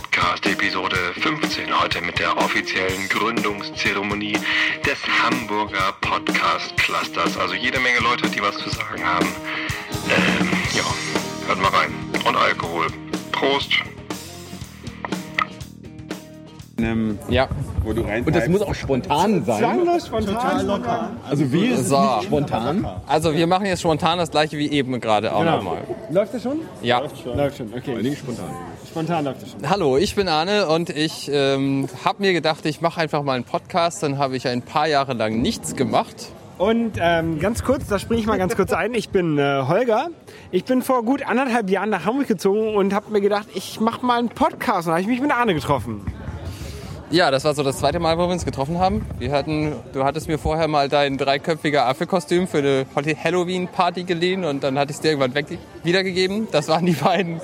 Podcast, Episode 15. Heute mit der offiziellen Gründungszeremonie des Hamburger Podcast Clusters. Also jede Menge Leute, die was zu sagen haben. Ähm, ja, hört mal rein. Und Alkohol. Prost. Ähm, Ja. wo du rein Und das muss auch spontan sein. Zwanglos, spontan, locker. Also wie ist So. nicht spontan? Also wir machen jetzt spontan das gleiche wie eben gerade auch Genau. nochmal. Läuft das schon? Ja. Läuft schon, okay. Nicht spontan. Spontan läuft das schon. Hallo, ich bin Arne und ich ähm, habe mir gedacht, ich mache einfach mal einen Podcast. Dann habe ich ein paar Jahre lang nichts gemacht. Und ähm, ganz kurz, da springe ich mal ganz kurz ein. Ich bin äh, Holger. Ich bin vor gut anderthalb Jahren nach Hamburg gezogen und habe mir gedacht, ich mache mal einen Podcast. Und da habe ich mich mit Arne getroffen. Ja, das war so das zweite Mal, wo wir uns getroffen haben. Wir hatten, du hattest mir vorher mal dein dreiköpfiger Affe-Kostüm für eine Halloween-Party geliehen und dann hatte ich es dir irgendwann weg wiedergegeben. Das waren die beiden.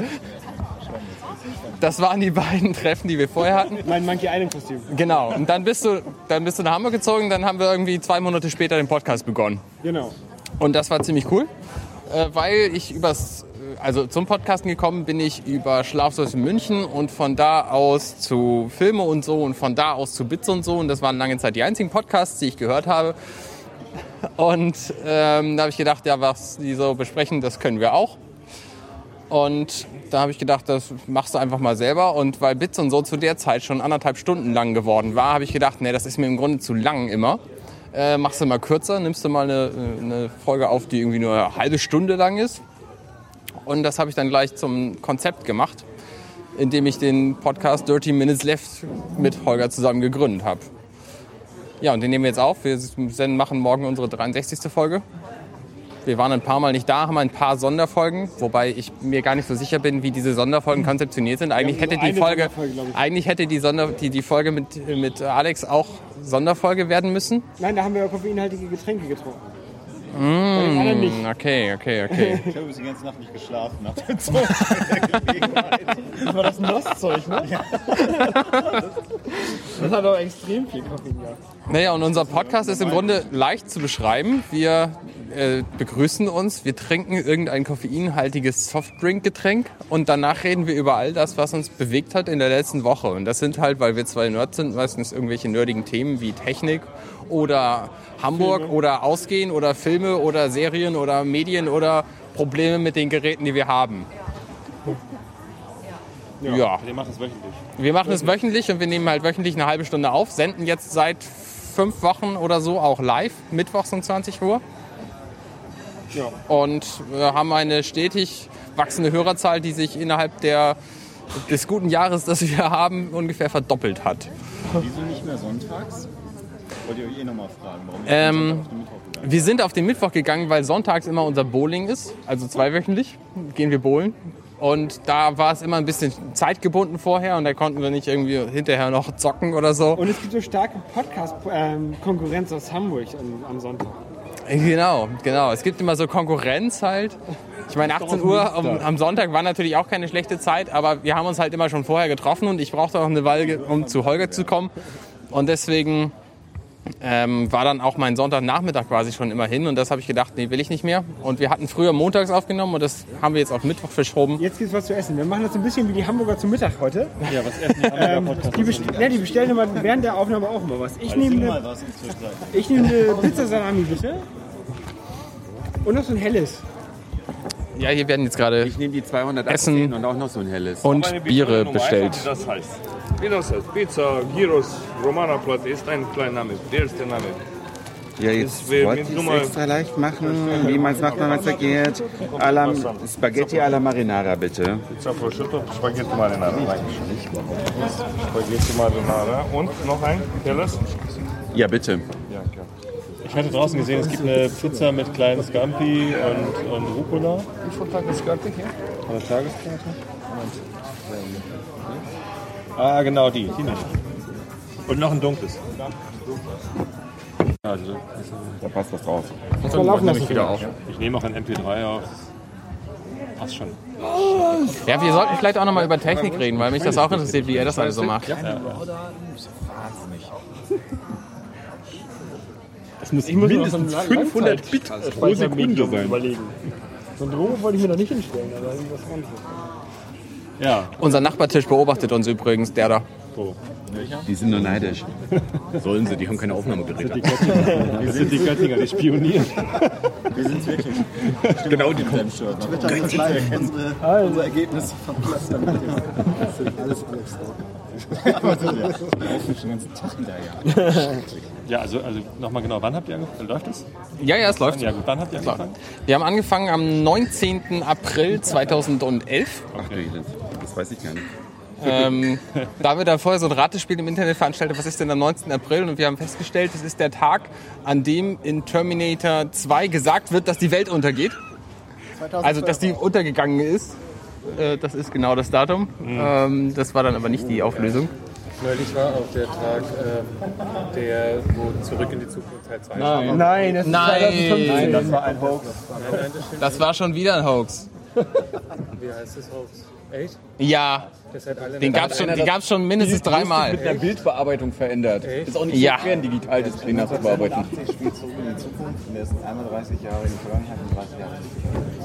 Das waren die beiden Treffen, die wir vorher hatten. Mein Monkey Island Kostüm. Genau. Und dann bist du, dann bist du nach Hamburg gezogen. Dann haben wir irgendwie zwei Monate später den Podcast begonnen. Genau. Und das war ziemlich cool, äh, weil ich übers, also zum Podcasten gekommen bin ich über Schlaflos in München und von da aus zu Filme und so und von da aus zu Bits und so. Und das waren lange Zeit die einzigen Podcasts, die ich gehört habe. Und ähm, da habe ich gedacht, ja, was die so besprechen, das können wir auch. Und da habe ich gedacht, das machst du einfach mal selber. Und weil Bits und so zu der Zeit schon anderthalb Stunden lang geworden war, habe ich gedacht, nee, das ist mir im Grunde zu lang immer. Äh, machst du mal kürzer, nimmst du mal eine, eine Folge auf, die irgendwie nur eine halbe Stunde lang ist. Und das habe ich dann gleich zum Konzept gemacht, indem ich den Podcast Dirty Minutes Left mit Holger zusammen gegründet habe. Ja, und den nehmen wir jetzt auf. Wir machen morgen unsere 63. Folge. Wir waren ein paar Mal nicht da, haben ein paar Sonderfolgen, wobei ich mir gar nicht so sicher bin, wie diese Sonderfolgen konzeptioniert sind. Eigentlich hätte die Folge, eigentlich hätte die, Sonder, die, die Folge mit, mit Alex auch Sonderfolge werden müssen. Nein, da haben wir ja koffeinhaltige Getränke getrunken. Hm, Okay, okay, okay. Ich habe die ganze Nacht nicht geschlafen nach der Zug. Das war das Nostzeug, ne? Das hat doch extrem viel Koffein gehabt. Naja, und unser Podcast ist im Grunde leicht zu beschreiben. Wir äh, begrüßen uns, wir trinken irgendein koffeinhaltiges Softdrink-Getränk und danach reden wir über all das, was uns bewegt hat in der letzten Woche. Und das sind halt, weil wir zwei Nerds sind, meistens irgendwelche nerdigen Themen wie Technik oder Hamburg oder Ausgehen oder Filme oder Serien oder Medien oder Probleme mit den Geräten, die wir haben. Ja. Wir machen es wöchentlich. Wir machen es wöchentlich und wir nehmen halt wöchentlich eine halbe Stunde auf, senden jetzt seit fünf Wochen oder so auch live, mittwochs um 20 Uhr. Ja. Und wir haben eine stetig wachsende Hörerzahl, die sich innerhalb der, des guten Jahres, das wir haben, ungefähr verdoppelt hat. Wieso nicht mehr sonntags? Wollt ihr euch eh nochmal fragen, warum Ähm, auf Wir sind auf den Mittwoch gegangen, weil sonntags immer unser Bowling ist, also zweiwöchentlich gehen wir bowlen. Und da war es immer ein bisschen zeitgebunden vorher und da konnten wir nicht irgendwie hinterher noch zocken oder so. Und es gibt so starke Podcast-Konkurrenz aus Hamburg am, am Sonntag. Genau, genau. Es gibt immer so Konkurrenz halt. Ich meine, 18 Uhr am, am Sonntag war natürlich auch keine schlechte Zeit, aber wir haben uns halt immer schon vorher getroffen und ich brauchte auch eine Weile, um zu Holger zu kommen. Und deswegen ähm, war dann auch mein Sonntagnachmittag quasi schon immer hin und das habe ich gedacht, nee, will ich nicht mehr. Und wir hatten früher montags aufgenommen und das haben wir jetzt auf Mittwoch verschoben. Jetzt gibt's was zu essen. Wir machen das so ein bisschen wie die Hamburger zum Mittag heute. Ja, was essen die Ähm, die, best ja, die bestellen immer während der Aufnahme auch immer was. Ich nehme mal eine, ich nehme eine Pizza Salami bitte. Und noch so ein helles. Ja, hier werden jetzt gerade Ich nehme die 218 Essen. und auch noch so ein helles. und Biere bestellt. das heißt. Wie das heißt. Pizza, Gyros, Romana Platte ist ein kleiner Name. Der erste Name. Ja, jetzt wollte ich es extra leicht machen, wie man es macht, wenn man es vergeht. Alla, Spaghetti alla Marinara, bitte. Pizza prosciutto, Spaghetti Marinara. Spaghetti Marinara. Und noch ein helles? Ja, bitte. Ja, klar. Ich hatte draußen gesehen, es gibt eine Pizza mit kleinen Scampi und, und Rucola. Wie viel Tag ist fertig hier? Eine Tageskarte. Ah, genau die. Die nicht. Und noch ein dunkles. Also, Da passt was drauf. Das war laufen lassen. wieder auf. ich nehme auch ein MP3 auf. Passt schon. Ja, wir sollten vielleicht auch noch mal über Technik reden, weil mich das auch interessiert, wie er das alles so macht. Das muss Ich muss mindestens so einen 500 Bit pro Sekunde sein. überlegen. So ein Drogen wollte ich mir noch nicht hinstellen, aber irgendwas anderes. Ja. Unser Nachbartisch beobachtet uns übrigens, der da. Die sind nur neidisch. Sollen sie, die haben keine Aufnahmegeräte. Wir sind die Göttinger, die spionieren. Wir sind wirklich. Genau, die kommen. Twitter ist live. Unsere, unser Ergebnis von Cluster mit dem. Das ist alles Alex. den ganzen Tag hinterher. Ja, also, also nochmal genau, wann habt ihr angefangen? Läuft das? Ja, ja, es läuft. Ja gut, wann habt ihr Klar. angefangen? Wir haben angefangen am 19. April 2011. Ach Elend. Das weiß ich gar nicht. Ähm, da haben wir da vorher so ein Ratespiel im Internet veranstaltet, was ist denn am 19. April? Und wir haben festgestellt, es ist der Tag, an dem in Terminator 2 gesagt wird, dass die Welt untergeht. Also, dass die untergegangen ist. Äh, das ist genau das Datum. Ähm, das war dann aber nicht die Auflösung. Neulich war auch der Tag, äh, der, wo zurück in die Zukunft Teil 2 Nein, Nein das ist Nein. 2015. Das war ein Hoax. Das war schon wieder ein Hoax. Wie heißt das Hoax? Echt? Ja, Das hat alle den gab es schon, den gab's schon mindestens Mit dreimal. einer Bildbearbeitung verändert. Ist auch nicht Ja. so schwer, ein Digitaldisplay nachzubearbeiten. 80 spielt zurück in die Zukunft und er ist einmal 30 Jahre in die Vergangenheit und 30 Jahre in die Zukunft.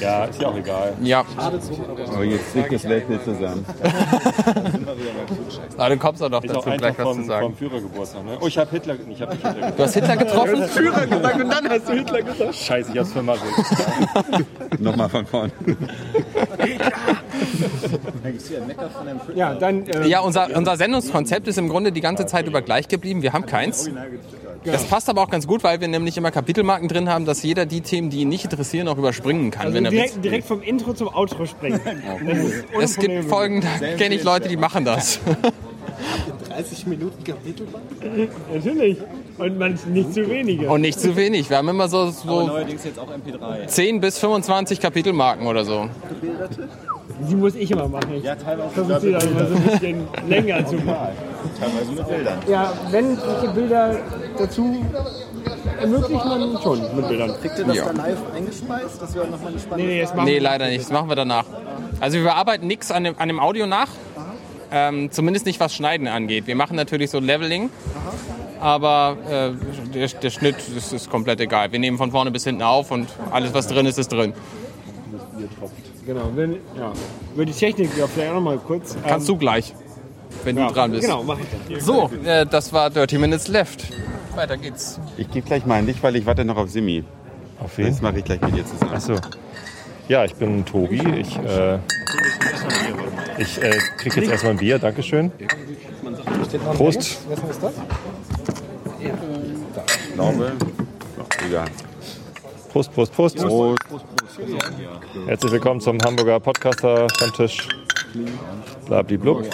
Ja, ist ja auch egal. Ja, Aber jetzt fliegt das Weltbild zusammen. aber du kommst noch Ist auch dazu, gleich was vom, zu sagen. vom Führergeburtstag. Ne? Oh, ich habe Hitler, ich nicht Hitler gesagt. Du hast Hitler getroffen? Führer gesagt und dann hast du Hitler gesagt. Scheiße, ich hab's vermasselt. Nochmal von vorn. Ja, dann äh, Ja, unser, unser Sendungskonzept ist im Grunde die ganze Zeit über gleich geblieben. Wir haben keins. Das passt aber auch ganz gut, weil wir nämlich immer Kapitelmarken drin haben, dass jeder die Themen, die ihn nicht interessieren, auch überspringen kann, also wenn er will. direkt, direkt vom Intro zum Outro springen. Es gibt. Folgen, da kenne ich Leute, die machen das. 30 Minuten Kapitel. Natürlich. Und man nicht zu wenige. Und nicht zu wenig. Wir haben immer so, so Neuerdings jetzt auch MP3. 10 bis 25 Kapitelmarken oder so. Die muss ich immer machen. Ich Ja, teilweise versuche sie dann immer so ein bisschen länger zu machen. Teilweise mit Bildern. Ja, wenn solche Bilder dazu ermöglicht man schon mit Bildern. Kriegt ihr das Ja. dann live eingespeist? Das wäre nochmal eine spannende Nee, nee, das Frage. Nee, leider nicht. Das machen wir danach. Also wir bearbeiten nichts an dem, an dem Audio nach. Ähm, zumindest nicht was Schneiden angeht. Wir machen natürlich so Leveling. Aber äh, der, der Schnitt ist, ist komplett egal. Wir nehmen von vorne bis hinten auf und alles, was drin ist, ist drin. Genau, wenn, ja. Über die Technik ja, vielleicht auch noch mal kurz. Kannst du gleich, wenn ja, du dran bist. Genau, mach ich dann. So, äh, das war Dirty Minutes Left. Weiter geht's. Ich gebe gleich mal an dich, weil ich warte noch auf Simi. Auf Das mache ich gleich mit dir zusammen. Achso. Ja, ich bin Tobi. Ich, äh, ich äh, kriege jetzt erstmal ein Bier. Dankeschön. Prost. Ich glaube. Egal. Prost, Prost, Prost. Prost. Herzlich willkommen zum Hamburger Podcaster Stammtisch. Blabliblub.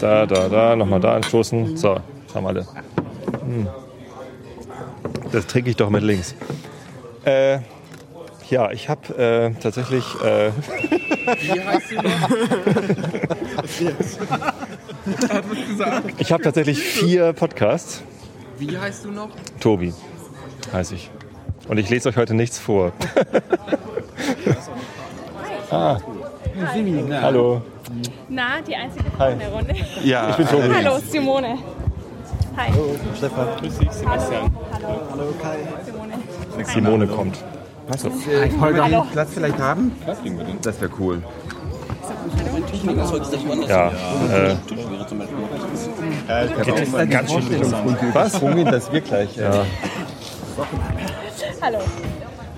Da, da, da. Nochmal da anstoßen. So, haben alle. Hm. Das trinke ich doch mit links. Äh, ja, ich habe äh, tatsächlich. Äh, Wie heißt du noch? ich habe tatsächlich vier Podcasts. Wie heißt du noch? Tobi heiße ich. Und ich lese euch heute nichts vor. ah. Hallo. Na, die einzige Frau in der Runde. Ja, Ich bin Tobi. Hallo, Simone. Hi. Stefan. Hallo. Hallo. Simone. Simone kommt. Pass auf. Äh, Holger, Hallo. Platz vielleicht haben? Das wäre cool. Ja, äh, Ganz schön Was? dass wir gleich. Ja. Hallo.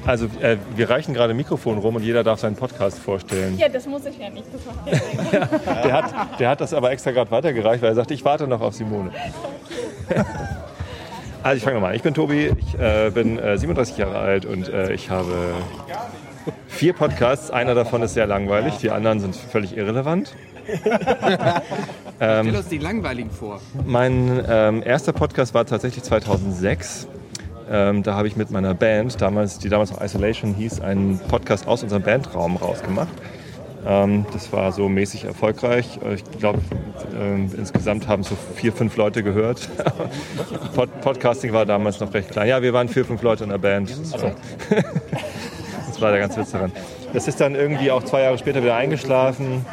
also äh, wir reichen gerade Mikrofon rum und jeder darf seinen Podcast vorstellen. Ja, das muss ich ja nicht. Das macht ja. Der hat, der hat das aber extra gerade weitergereicht, weil er sagt, ich warte noch auf Simone. Also ich fange nochmal an. Ich bin Tobi, ich äh, bin äh, 37 Jahre alt und äh, ich habe vier Podcasts. Einer davon ist sehr langweilig, die anderen sind völlig irrelevant. Stell uns die langweiligen vor. Mein ähm, erster Podcast war tatsächlich 2006. Ähm, da habe ich mit meiner Band, damals, die damals noch Isolation hieß, einen Podcast aus unserem Bandraum rausgemacht. Ähm, das war so mäßig erfolgreich. Äh, Ich glaube, ähm, insgesamt haben so vier, fünf Leute gehört. Pod Podcasting war damals noch recht klein. Ja, wir waren vier, fünf Leute in der Band. Das war, das war der ganze Witz daran. Das ist dann irgendwie auch zwei Jahre später wieder eingeschlafen,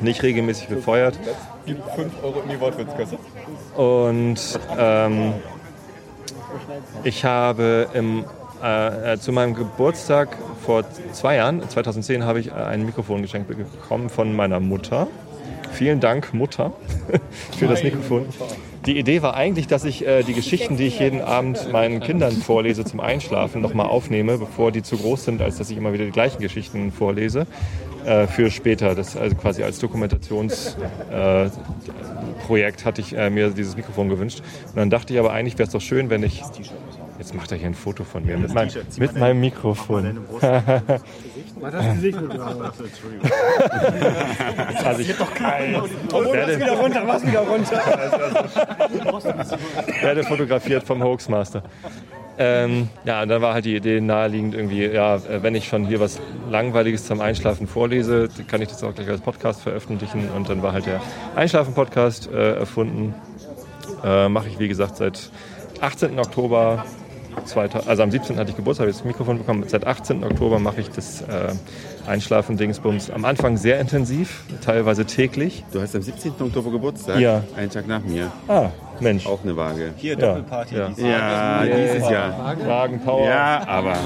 nicht regelmäßig befeuert. Gib 5 Euro in die Wortwitzkasse. Und ähm, ich habe im, äh, äh, zu meinem Geburtstag vor zwei Jahren, 2010, habe ich äh, ein Mikrofon geschenkt bekommen von meiner Mutter. Vielen Dank, Mutter, für das Mikrofon. Die Idee war eigentlich, dass ich äh, die Geschichten, die ich jeden Abend meinen Kindern vorlese zum Einschlafen, nochmal aufnehme, bevor die zu groß sind, als dass ich immer wieder die gleichen Geschichten vorlese, äh, für später. Das also quasi als Dokumentationsprojekt äh, hatte ich äh, mir dieses Mikrofon gewünscht. Und dann dachte ich aber eigentlich wäre es doch schön, wenn ich Jetzt macht er hier ein Foto von mir mit, mein, mit meinem Mikrofon. Mach das Gesicht also ich doch kein. Oh, mach's werde, wieder runter, mach's wieder runter. werde fotografiert vom Hoaxmaster. Ähm, ja, und dann war halt die Idee naheliegend irgendwie, ja, wenn ich schon hier was Langweiliges zum Einschlafen vorlese, kann ich das auch gleich als Podcast veröffentlichen. Und dann war halt der Einschlafen-Podcast äh, erfunden. Äh, Mache ich, wie gesagt, seit 18. Oktober 2000, also am 17. hatte ich Geburtstag, habe ich das Mikrofon bekommen. Seit 18. Oktober mache ich das äh, Einschlafen-Dingsbums. Am Anfang sehr intensiv, teilweise täglich. Du hast am 17. Oktober Geburtstag? Ja. Einen Tag nach mir. Ah, Mensch. Auch eine Waage. Hier, Ja, Doppelparty. ja. dieses Ja, dieses Jahr. Wagen, Power, Ja, aber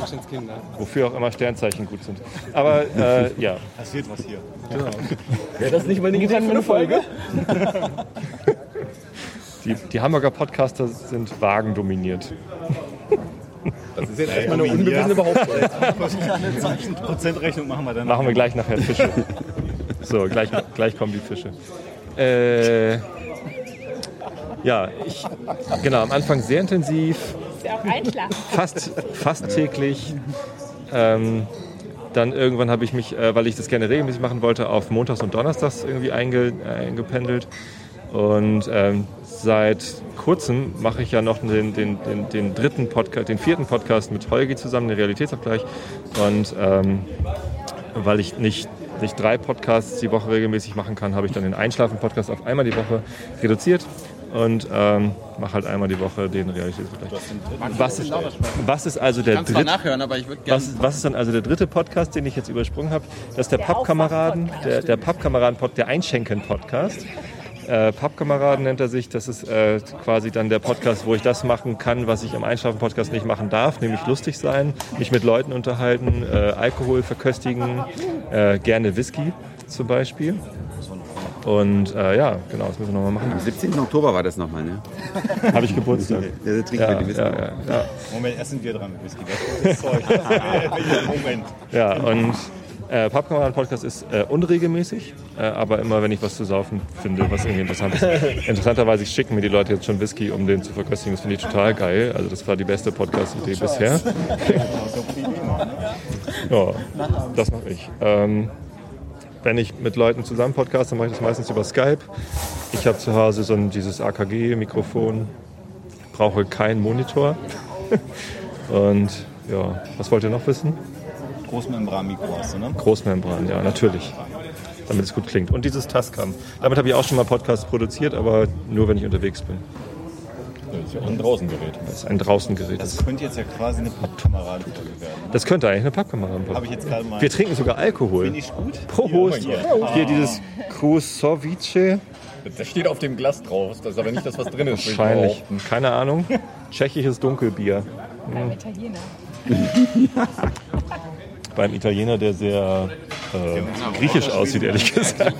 wofür auch immer Sternzeichen gut sind. Aber äh, ja, Passiert was hier. Wäre das nicht mal eine eine Folge? die, die Hamburger Podcaster sind Wagen dominiert. Das ist jetzt erstmal eine unbewiesene Behauptung. Eine Zeichenprozentrechnung machen wir dann. Machen wir gleich nachher Fische. So, gleich, gleich kommen die Fische. Äh, ja, ich, genau, am Anfang sehr intensiv, Ist ja auch einschlafen. fast, fast täglich. Ähm, dann irgendwann habe ich mich, äh, weil ich das gerne regelmäßig machen wollte, auf Montags und Donnerstags irgendwie einge, eingependelt. Und ähm, seit kurzem mache ich ja noch den, den, den, den dritten Podcast, den vierten Podcast mit Holgi zusammen, den Realitätsabgleich. Und ähm, weil ich nicht, nicht drei Podcasts die Woche regelmäßig machen kann, habe ich dann den Einschlafen-Podcast auf einmal die Woche reduziert und ähm, mache halt einmal die Woche den Realitätsabgleich. Was ist, was ist also der dritte? nachhören, aber ich würde. Was, was ist dann also der dritte Podcast, den ich jetzt übersprungen habe? Das ist der Pappkameraden, der, der Pappkameraden, der Einschenken-Podcast. Äh, Pappkameraden nennt er sich. Das ist äh, quasi dann der Podcast, wo ich das machen kann, was ich am Einschlafen-Podcast nicht machen darf, nämlich lustig sein, mich mit Leuten unterhalten, äh, Alkohol verköstigen, äh, gerne Whisky zum Beispiel. Und äh, ja, genau, das müssen wir nochmal machen. am 17. Oktober war das nochmal, ne? Habe ich Geburtstag. Ja, da trinken Ja, wir die Whisky. ja, ja, ja. Moment, erst sind wir dran mit Whisky. Das ist Zeug. Moment. Ja, und äh, Pappkameraden-Podcast ist äh, unregelmäßig, äh, aber immer, wenn ich was zu saufen finde, was irgendwie interessant ist. Interessanterweise schicken mir die Leute jetzt schon Whisky, um den zu verköstigen. Das finde ich total geil. Also das war die beste Podcast-Idee bisher. ja, das mache ich. Ähm, wenn ich mit Leuten zusammen podcaste, mache ich das meistens über Skype. Ich habe zu Hause so ein, dieses AKG-Mikrofon, brauche keinen Monitor. Und ja, was wollt ihr noch wissen? Großmembran-Mikro hast du, ne? Großmembran, ja, natürlich. Damit es gut klingt. Und dieses Tascam. Damit habe ich auch schon mal Podcasts produziert, aber nur wenn ich unterwegs bin. Das ist ja auch ein Draußengerät. Das ist ein Draußengerät. Das könnte jetzt ja quasi eine Pappkameradenfolge werden. das könnte eigentlich eine Pappkamera Habe ich jetzt gerade mal. Wir trinken sogar Alkohol. Finde ich gut. Prost. Ja, Hier dieses Krusovice. Das steht auf dem Glas drauf. Das ist aber nicht das, was drin ist. Wahrscheinlich. Keine Ahnung. Tschechisches Dunkelbier. Beim Italiener. Beim Italiener, der sehr äh, griechisch aussieht, ehrlich gesagt.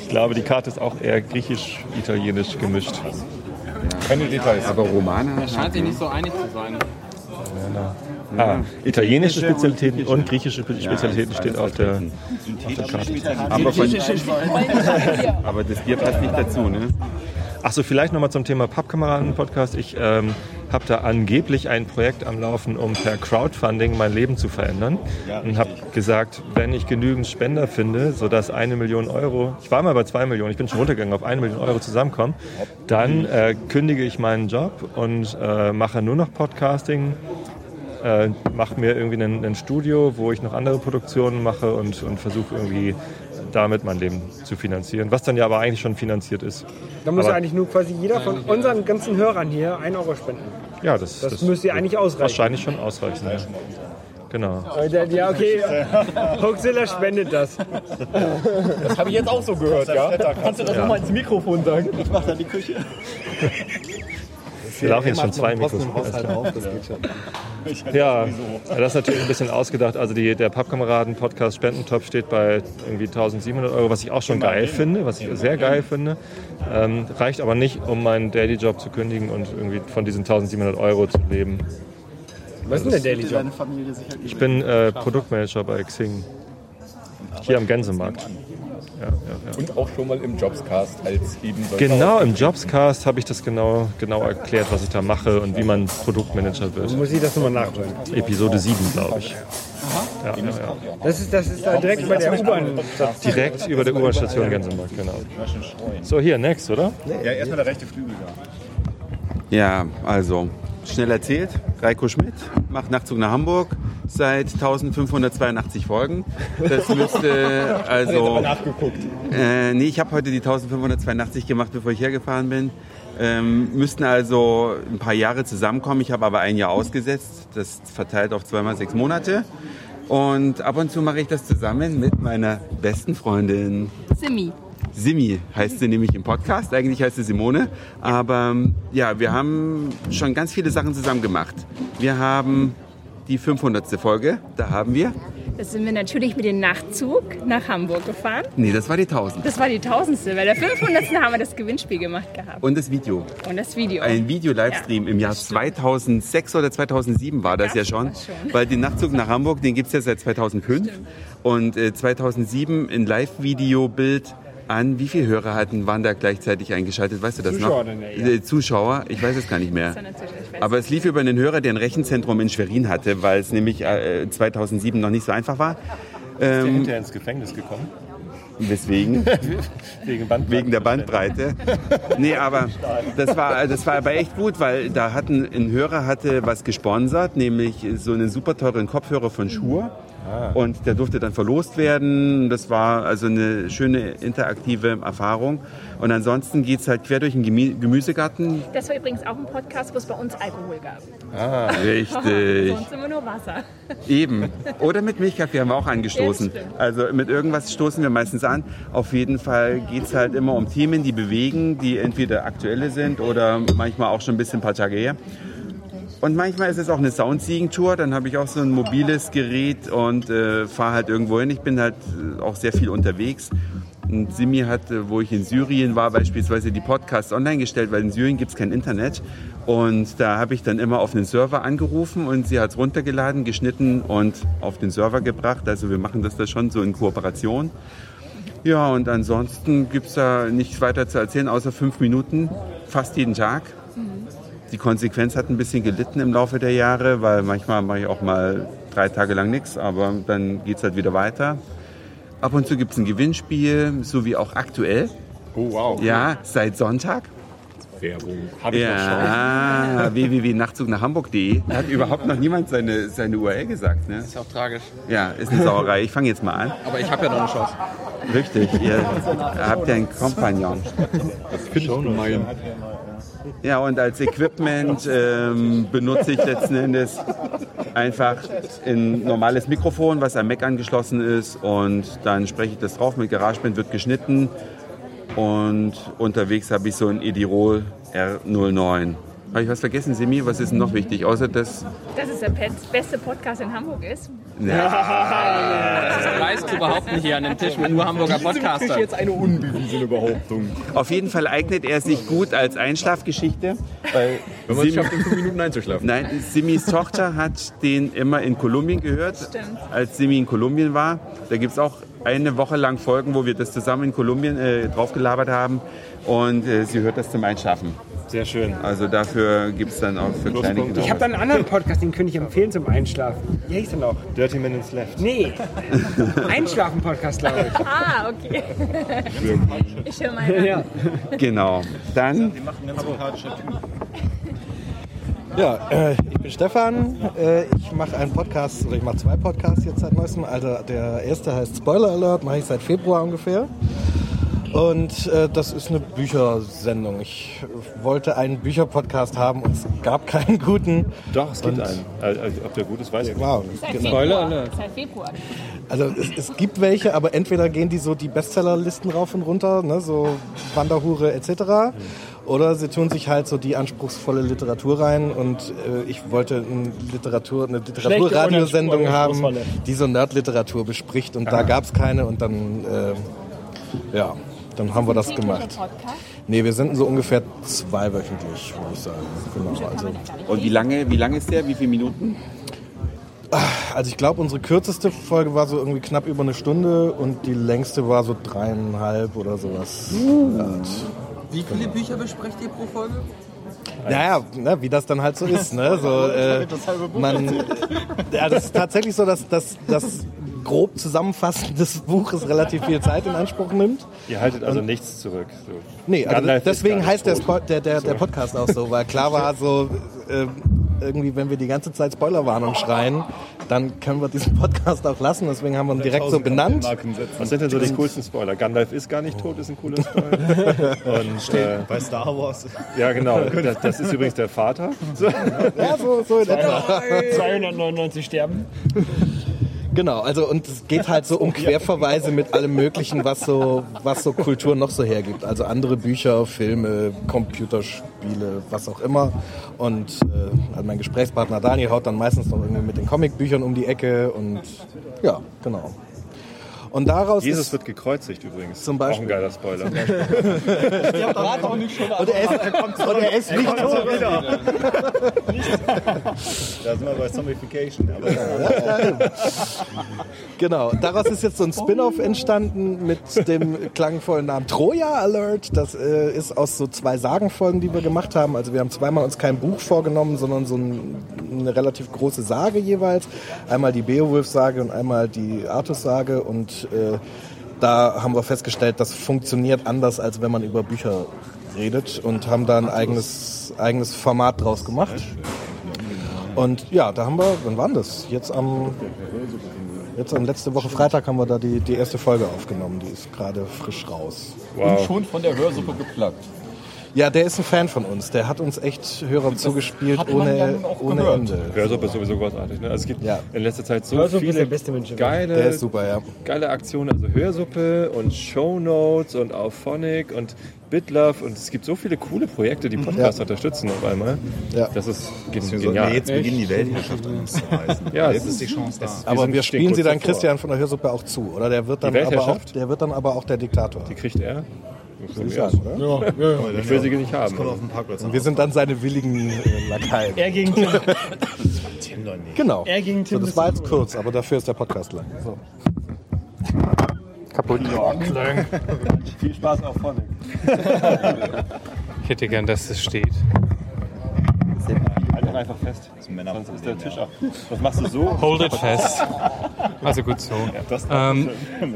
Ich glaube, die Karte ist auch eher griechisch-italienisch gemischt. Keine Details. Aber Romana Scheint sich nicht so einig zu sein. Ah, italienische Spezialitäten und griechische Spezialitäten steht auf der, auf der Karte. aber, von, aber das Bier passt nicht dazu, ne? Achso, vielleicht nochmal zum Thema Pappkameraden-Podcast. Ich ähm, habe da angeblich ein Projekt am Laufen, um per Crowdfunding mein Leben zu verändern. und habe gesagt, wenn ich genügend Spender finde, sodass eine Million Euro, ich war mal bei zwei Millionen, ich bin schon runtergegangen, auf eine Million Euro zusammenkommen, dann äh, kündige ich meinen Job und äh, mache nur noch Podcasting. Äh, mache mir irgendwie ein, ein Studio, wo ich noch andere Produktionen mache und, und versuche irgendwie damit mein Leben zu finanzieren, was dann ja aber eigentlich schon finanziert ist. Da muss Aber- ja eigentlich nur quasi jeder von unseren ganzen Hörern hier 1 Euro spenden. Ja, das, Das müsste ja eigentlich ausreichen. Wahrscheinlich schon ausreichen. Ja. Genau. Ja, okay. Hoaxilla spendet das. Das habe ich jetzt auch so gehört, ja? Kannst du das nochmal ins Mikrofon sagen? Ich mache dann die Küche. Wir laufen jetzt schon zwei Mikros. Auf, das geht schon. Ja, das ist natürlich ein bisschen ausgedacht. Also die, der Pappkameraden-Podcast Spendentopf steht bei irgendwie 1700 Euro, was ich auch schon geil finde, was ich sehr geil finde. Ähm, reicht aber nicht, um meinen Daily-Job zu kündigen und irgendwie von diesen 1700 Euro zu leben. Was ist denn der Daily Job? Deine Familie sicher Ich bin äh, Produktmanager bei Xing. Hier am Gänsemarkt. Ja, ja. Und auch schon mal im Jobscast als eben Genau, im Jobscast habe ich das genau, genau erklärt, was ich da mache und wie man Produktmanager wird. Muss ich das nochmal nachholen? Episode 7, glaube ich. Ja, ja, ja. Das ist, das ist da direkt bei der U-Bahn. Direkt über der U-Bahn-Station Gänsemarkt, genau. So, hier, next, oder? Ja, erstmal der rechte Flügel da. Ja, also schnell erzählt. Reiko Schmidt macht Nachtzug nach Hamburg seit 1582 Folgen. Das müsste also. nachgeguckt. Äh, nee, ich habe heute die 1582 gemacht, bevor ich hergefahren bin. Ähm, müssten also ein paar Jahre zusammenkommen. Ich habe aber ein Jahr ausgesetzt. Das verteilt auf zweimal sechs Monate. Und ab und zu mache ich das zusammen mit meiner besten Freundin Simi. Simi heißt sie nämlich im Podcast. Eigentlich heißt sie Simone. Aber ja, wir haben schon ganz viele Sachen zusammen gemacht. Wir haben die 500. Folge. Da haben wir. Da sind wir natürlich mit dem Nachtzug nach Hamburg gefahren. Nee, das war die 1000. Das war die tausendste. Bei der 500. haben wir das Gewinnspiel gemacht gehabt. Und das Video. Und das Video. Ein Video-Livestream im Jahr 2006 oder 2007 war das ja Gab's schon. das schon. Weil den Nachtzug nach Hamburg, den gibt es ja seit 2005. Und äh, 2007 ein Live-Video-Bild an, wie viele Hörer hatten, waren da gleichzeitig eingeschaltet? Weißt du das Zuschauer noch? dann, ja. Äh, Zuschauer, ich weiß es gar nicht mehr. Aber es lief über einen Hörer, der ein Rechenzentrum in Schwerin hatte, weil es nämlich äh, 2007 noch nicht so einfach war. Ist der hinterher ins Gefängnis gekommen? Weswegen? Wegen Bandbreite. Wegen der Bandbreite. Nee, aber das war, das war aber echt gut, weil da hatten, ein Hörer hatte was gesponsert, nämlich so einen super teuren Kopfhörer von Shure. Und der durfte dann verlost werden. Das war also eine schöne interaktive Erfahrung. Und ansonsten geht's halt quer durch den Gemü Gemüsegarten. Das war übrigens auch ein Podcast, wo es bei uns Alkohol gab. Richtig. Sonst immer nur Wasser. Eben. Oder mit Milchkaffee haben wir auch angestoßen. Ja, also mit irgendwas stoßen wir meistens an. Auf jeden Fall geht es halt immer um Themen, die bewegen, die entweder aktuelle sind oder manchmal auch schon ein bisschen ein paar Tage her. Und manchmal ist es auch eine Soundsiegentour. Dann habe ich auch so ein mobiles Gerät und äh, fahre halt irgendwo hin. Ich bin halt äh, auch sehr viel unterwegs. Und Simi hat, äh, wo ich in Syrien war, beispielsweise die Podcasts online gestellt, weil in Syrien gibt es kein Internet. Und da habe ich dann immer auf einen Server angerufen und sie hat es runtergeladen, geschnitten und auf den Server gebracht. Also wir machen das da schon so in Kooperation. Ja, und ansonsten gibt es da nichts weiter zu erzählen, außer fünf Minuten, fast jeden Tag. Die Konsequenz hat ein bisschen gelitten im Laufe der Jahre, weil manchmal mache ich auch mal drei Tage lang nichts, aber dann geht es halt wieder weiter. Ab und zu gibt es ein Gewinnspiel, so wie auch aktuell. Oh, wow. Ja, seit Sonntag. Werbung. Hab ich. Ja, www.nachtzug nach Hamburg.de. Da hat überhaupt noch niemand seine, seine URL gesagt. Ne? Ist auch tragisch. Ja, ist eine Sauerei. Ich fange jetzt mal an. Aber ich habe ja noch eine Chance. Richtig, ihr habt ja einen Kompagnon. Ja, und als Equipment ähm, benutze ich letzten Endes einfach ein normales Mikrofon, was am Mac angeschlossen ist. Und dann spreche ich das drauf. Mit GarageBand wird geschnitten. Und unterwegs habe ich so ein Edirol R09. Habe ich was vergessen, Simi? Was ist denn noch wichtig? Außer das. Dass es der beste Podcast in Hamburg ist. Das reißt zu behaupten hier an dem Tisch mit nur Hamburger Podcaster. jetzt eine unbewiesene Behauptung. Auf jeden Fall eignet er sich gut als Einschlafgeschichte. Weil Wenn man es Simi- schafft, in fünf Minuten einzuschlafen. Nein, Simis Tochter hat den immer in Kolumbien gehört, Stimmt. als Simi in Kolumbien war. Da gibt es auch eine Woche lang Folgen, wo wir das zusammen in Kolumbien äh, draufgelabert haben. Und äh, sie hört das zum Einschlafen. Sehr schön. Also dafür gibt es dann auch für kleine Kinder. Ich habe da einen anderen Podcast, den könnte ich empfehlen zum Einschlafen. Wie heißt der noch? Dirty Minutes Left. Nee. Einschlafen-Podcast, glaube ich. Ah, okay. ich höre an. Ja. Genau. Dann Ja, äh, ich bin Stefan. Äh, ich mache einen Podcast, oder ich mache zwei Podcasts jetzt seit neuestem. Also der erste heißt Spoiler Alert, mache ich seit Februar ungefähr. Und äh, das ist eine Büchersendung. Ich wollte einen Bücherpodcast haben und es gab keinen guten. Doch, es gibt einen. Also, ob der gut ist, weiß ich nicht. Wow. Seit Genau. Februar. Seit Februar. Also es, es gibt welche, aber entweder gehen die so die Bestsellerlisten rauf und runter, ne, so Wanderhure etc. Oder sie tun sich halt so die anspruchsvolle Literatur rein und äh, ich wollte ein Literatur, eine Literaturradiosendung haben, die so Nerdliteratur bespricht und da gab es keine und dann, äh, ja, dann haben wir das gemacht. Nee, wir senden so ungefähr zweiwöchentlich, würde ich sagen. Genau, also, Und wie lange, wie lange ist der? Wie viele Minuten? also ich glaube, unsere kürzeste Folge war so irgendwie knapp über eine Stunde und die längste war so dreieinhalb oder sowas. Ja, Wie viele Bücher besprecht ihr pro Folge? Naja, ne, wie das dann halt so ist. Ne? So, äh, man, ja, das ist tatsächlich so, dass dass das grob Zusammenfassen des Buches relativ viel Zeit in Anspruch nimmt. Ihr haltet also nichts zurück. So. Nee, also deswegen heißt der, der, der, der Podcast auch so, weil klar war so, äh, irgendwie, wenn wir die ganze Zeit Spoilerwarnung schreien, dann können wir diesen Podcast auch lassen. Deswegen haben wir ihn direkt so benannt. Was sind denn so die coolsten Spoiler? Gandalf ist gar nicht tot, ist ein cooler Spoiler. Und, äh, Bei Star Wars. ja, genau. Das, das ist übrigens der Vater. So. Ja, so, so in etwa. 299 sterben. Genau, also und es geht halt so um Querverweise mit allem Möglichen, was so, was so Kultur noch so hergibt. Also andere Bücher, Filme, Computerspiele, was auch immer. Und äh, also mein Gesprächspartner Daniel haut dann meistens noch irgendwie mit den Comicbüchern um die Ecke und ja, genau. Und daraus Jesus ist wird gekreuzigt übrigens. Zum Beispiel. Auch ein geiler Spoiler. und er ist, und er ist nicht tot. Da sind wir bei Zombification. Aber Genau, daraus ist jetzt so ein Spin-off entstanden mit dem klangvollen Namen Troja Alert. Das äh, ist aus so zwei Sagenfolgen, die wir gemacht haben. Also wir haben zweimal uns kein Buch vorgenommen, sondern so ein, eine relativ große Sage jeweils. Einmal die Beowulf-Sage und einmal die Artus-Sage. Und äh, da haben wir festgestellt, das funktioniert anders, als wenn man über Bücher redet und haben da ein eigenes, eigenes Format draus gemacht. Und ja, da haben wir, wann war das? Jetzt am, jetzt am letzte Woche Freitag haben wir da die, die erste Folge aufgenommen. Die ist gerade frisch raus. Und schon von der Hörsuppe geplagt. Ja, der ist ein Fan von uns. Der hat uns echt Hörer zugespielt hat man ohne, auch ohne gehört. Ende. Hörsuppe ist sowieso großartig. Ne? Also es gibt Ja. in letzter Zeit so Hörsuppe ist viele der beste Mensch ever. geile, Der ist super, ja. geile Aktionen. Also Hörsuppe und Shownotes und Auphonic und BitLove. Und es gibt so viele coole Projekte, die Podcasts Ja. unterstützen auf einmal. Ja. Das ist gen- so, genial. nee, jetzt beginnt die Weltherrschaft an uns zu reißen. Ja, jetzt es ist die Chance da. Aber wir stehen spielen sie dann davor. Christian von der Hörsuppe auch zu, oder? Der wird dann, aber auch, der wird dann aber auch der Diktator. Die kriegt er. Würde ich sagen, oder? Ich will sie nicht haben. Auf den Parkplatz Und wir sind dann seine willigen äh, Lakaien. Er gegen Tim. Tim doch nicht. Genau. Er gegen Tim. So, das war jetzt kurz, aber dafür ist der Podcast lang. So. Viel Spaß auf Phonic. Ich hätte gern, dass das steht. Halt doch einfach fest. Männer Sonst ist der Tisch ab. Was machst du so? Hold it fest. Also gut so. Das Ähm,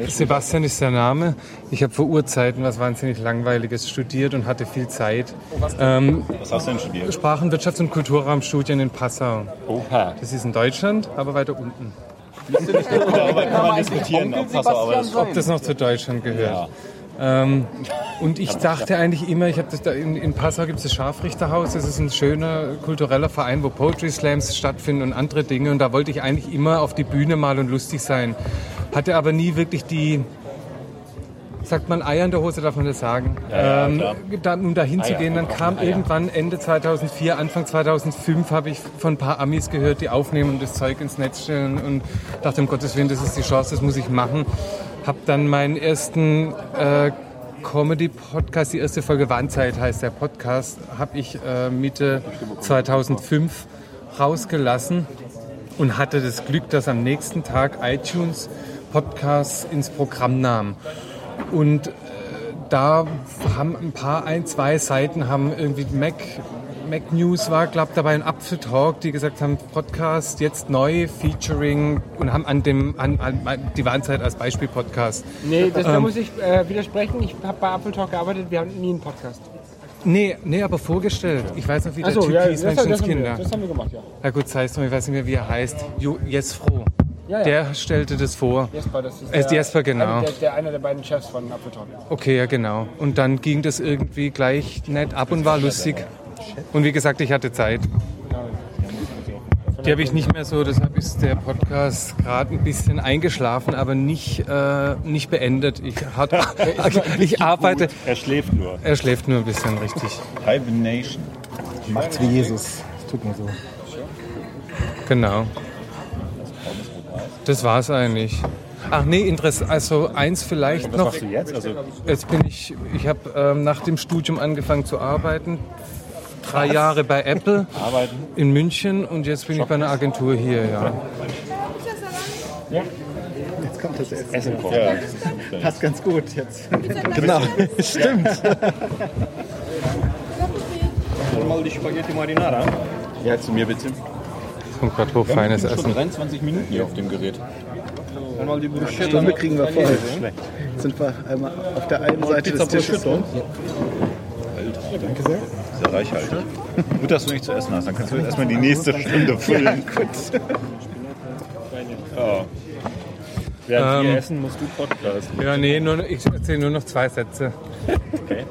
Sebastian ist der Name. Ich habe vor Urzeiten was wahnsinnig Langweiliges studiert und hatte viel Zeit. Ähm, Was hast du denn studiert? Sprachen-, Wirtschafts- und Kulturraumstudien in Passau. Oha. Das ist in Deutschland, aber weiter unten. Darüber kann man diskutieren, ob Passau aber das Ob das noch zu Deutschland gehört. Ähm, und ich dachte eigentlich immer, ich habe das da in, in Passau gibt es das Scharfrichterhaus, das ist ein schöner kultureller Verein, wo Poetry Slams stattfinden und andere Dinge. Und da wollte ich eigentlich immer auf die Bühne mal und lustig sein. Hatte aber nie wirklich die, sagt man Eier in der Hose, darf man das sagen? ja, ähm, klar. dann, um da hinzugehen, dann kam irgendwann Ende 2004, Anfang 2005 habe ich von ein paar Amis gehört, die aufnehmen und das Zeug ins Netz stellen und dachte, um Gottes Willen, das ist die Chance, das muss ich machen. Habe dann meinen ersten äh, Comedy-Podcast, die erste Folge Warnzeit heißt der Podcast, habe ich äh, Mitte 2005 rausgelassen und hatte das Glück, dass am nächsten Tag iTunes Podcasts ins Programm nahm. Und äh, da haben ein paar, ein, zwei Seiten haben irgendwie Mac, Mac News war, glaube dabei ein Apfeltalk, die gesagt haben, Podcast jetzt neu, Featuring und haben an dem, an, an, an die Warnzeit als Beispiel Podcast. Nee, das, da Ähm. muss ich äh, widersprechen. Ich habe bei Apple Talk gearbeitet, wir haben nie einen Podcast. Nee, nee, aber vorgestellt. Ich weiß noch, wie der Achso, Typ ja, hieß, das, das, Menschenskinder. das haben wir gemacht, ja. Ja gut, es drum, ich weiß nicht mehr, wie er heißt. Jo, Jesfro. Ja, ja. Der stellte das vor. Jesper, das ist Äh, der, Jesper, genau. Einer der, der, einer der beiden Chefs von Apple Talk. Okay, ja genau. Und dann ging das irgendwie gleich nett ab und war lustig. Und wie gesagt, ich hatte Zeit. Die habe ich nicht mehr so, deshalb ist der Podcast gerade ein bisschen eingeschlafen, aber nicht, äh, nicht beendet. Ich, hat, ich arbeite. Er schläft nur. Er schläft nur ein bisschen, richtig. Hibernation. Macht's wie Jesus. Das tut mir so. Genau. Das war's eigentlich. Ach nee, interessant. Also eins vielleicht Was noch. machst du jetzt? Also, Jetzt bin ich, ich habe ähm, nach dem Studium angefangen zu arbeiten. Drei Jahre bei Apple Arbeiten? in München und jetzt bin ich bei einer Agentur hier, ja. Jetzt kommt das Essen. Essen kochen. Ja. Passt ganz gut jetzt. Genau, stimmt. mal die Spaghetti Marinara. Ja, zu mir bitte. Kommt gerade hoch, feines schon Essen. 23 Minuten hier auf dem Gerät. Einmal die Bruschetta. Stunde kriegen wir voll. Jetzt sind wir einmal auf der einen Seite des Tisches so. Alter, danke sehr. Sehr reichhaltig. Gut, dass du nichts zu essen hast. Dann kannst du jetzt erstmal die nächste Stunde füllen. Ja. Während wir Ähm, essen, musst du podcasten. Ja, nee, nur, ich erzähle nur noch zwei Sätze. Okay.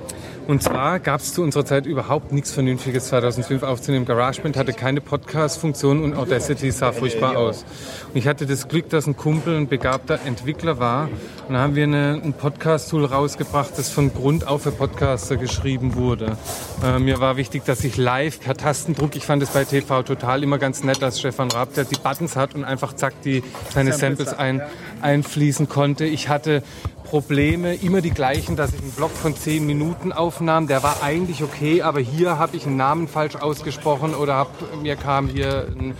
Und zwar gab es zu unserer Zeit überhaupt nichts Vernünftiges 2005 aufzunehmen. GarageBand hatte keine Podcast-Funktion und Audacity sah furchtbar aus. Und ich hatte das Glück, dass ein Kumpel ein begabter Entwickler war. Und da haben wir eine, ein Podcast-Tool rausgebracht, das von Grund auf für Podcaster geschrieben wurde. Äh, mir war wichtig, dass ich live per Tastendruck, ich fand es bei TV total immer ganz nett, dass Stefan Raab, der die Buttons hat und einfach zack, die, seine Samples ein, einfließen konnte. Ich hatte Probleme, immer die gleichen, dass ich einen Block von 10 Minuten aufnahm. Der war eigentlich okay, aber hier habe ich einen Namen falsch ausgesprochen oder hab, mir kam hier ein,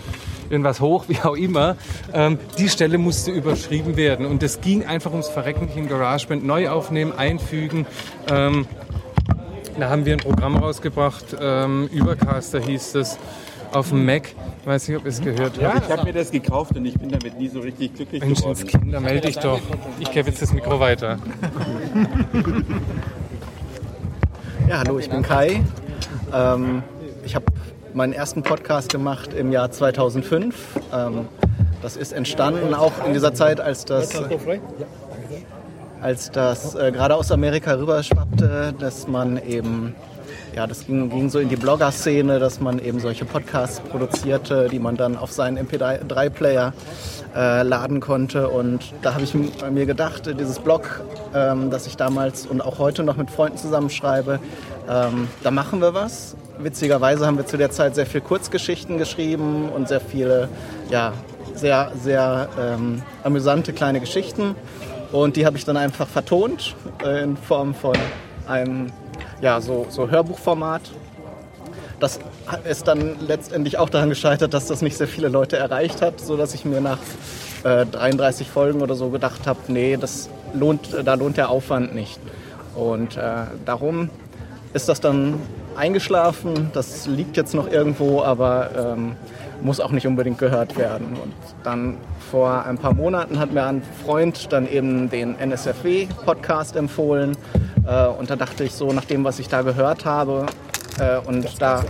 irgendwas hoch, wie auch immer. Ähm, die Stelle musste überschrieben werden und es ging einfach ums Verrecken nicht in GarageBand. Neu aufnehmen, einfügen. Ähm, da haben wir ein Programm rausgebracht, ähm, Übercaster hieß es, auf dem Mac. Ich weiß nicht, ob ihr es gehört habt. Ich habe mir das gekauft und ich bin damit nie so richtig glücklich Menschens geworden. Kinder, melde dich doch. Ich gebe jetzt das Mikro weiter. Ja, hallo, ich bin Kai. Ähm, ich habe meinen ersten Podcast gemacht im Jahr 2005. Ähm, das ist entstanden auch in dieser Zeit, als das, als das äh, gerade aus Amerika rüberschwappte, dass man eben, ja, das ging, ging so in die Blogger-Szene, dass man eben solche Podcasts produzierte, die man dann auf seinen MP3-Player äh, laden konnte. Und da habe ich mir gedacht, dieses Blog, ähm, das ich damals und auch heute noch mit Freunden zusammenschreibe, ähm, da machen wir was. Witzigerweise haben wir zu der Zeit sehr viel Kurzgeschichten geschrieben und sehr viele, ja, sehr, sehr ähm, amüsante kleine Geschichten. Und die habe ich dann einfach vertont äh, in Form von einem, ja, so, so Hörbuchformat. Das ist dann letztendlich auch daran gescheitert, dass das nicht sehr viele Leute erreicht hat, sodass ich mir nach äh, 33 Folgen oder so gedacht habe, nee, das lohnt, da lohnt der Aufwand nicht. Und äh, darum ist das dann eingeschlafen. Das liegt jetzt noch irgendwo, aber ähm, muss auch nicht unbedingt gehört werden. Und dann vor ein paar Monaten hat mir ein Freund dann eben den NSFW-Podcast empfohlen. Äh, und da dachte ich so, nach dem, was ich da gehört habe, äh, und da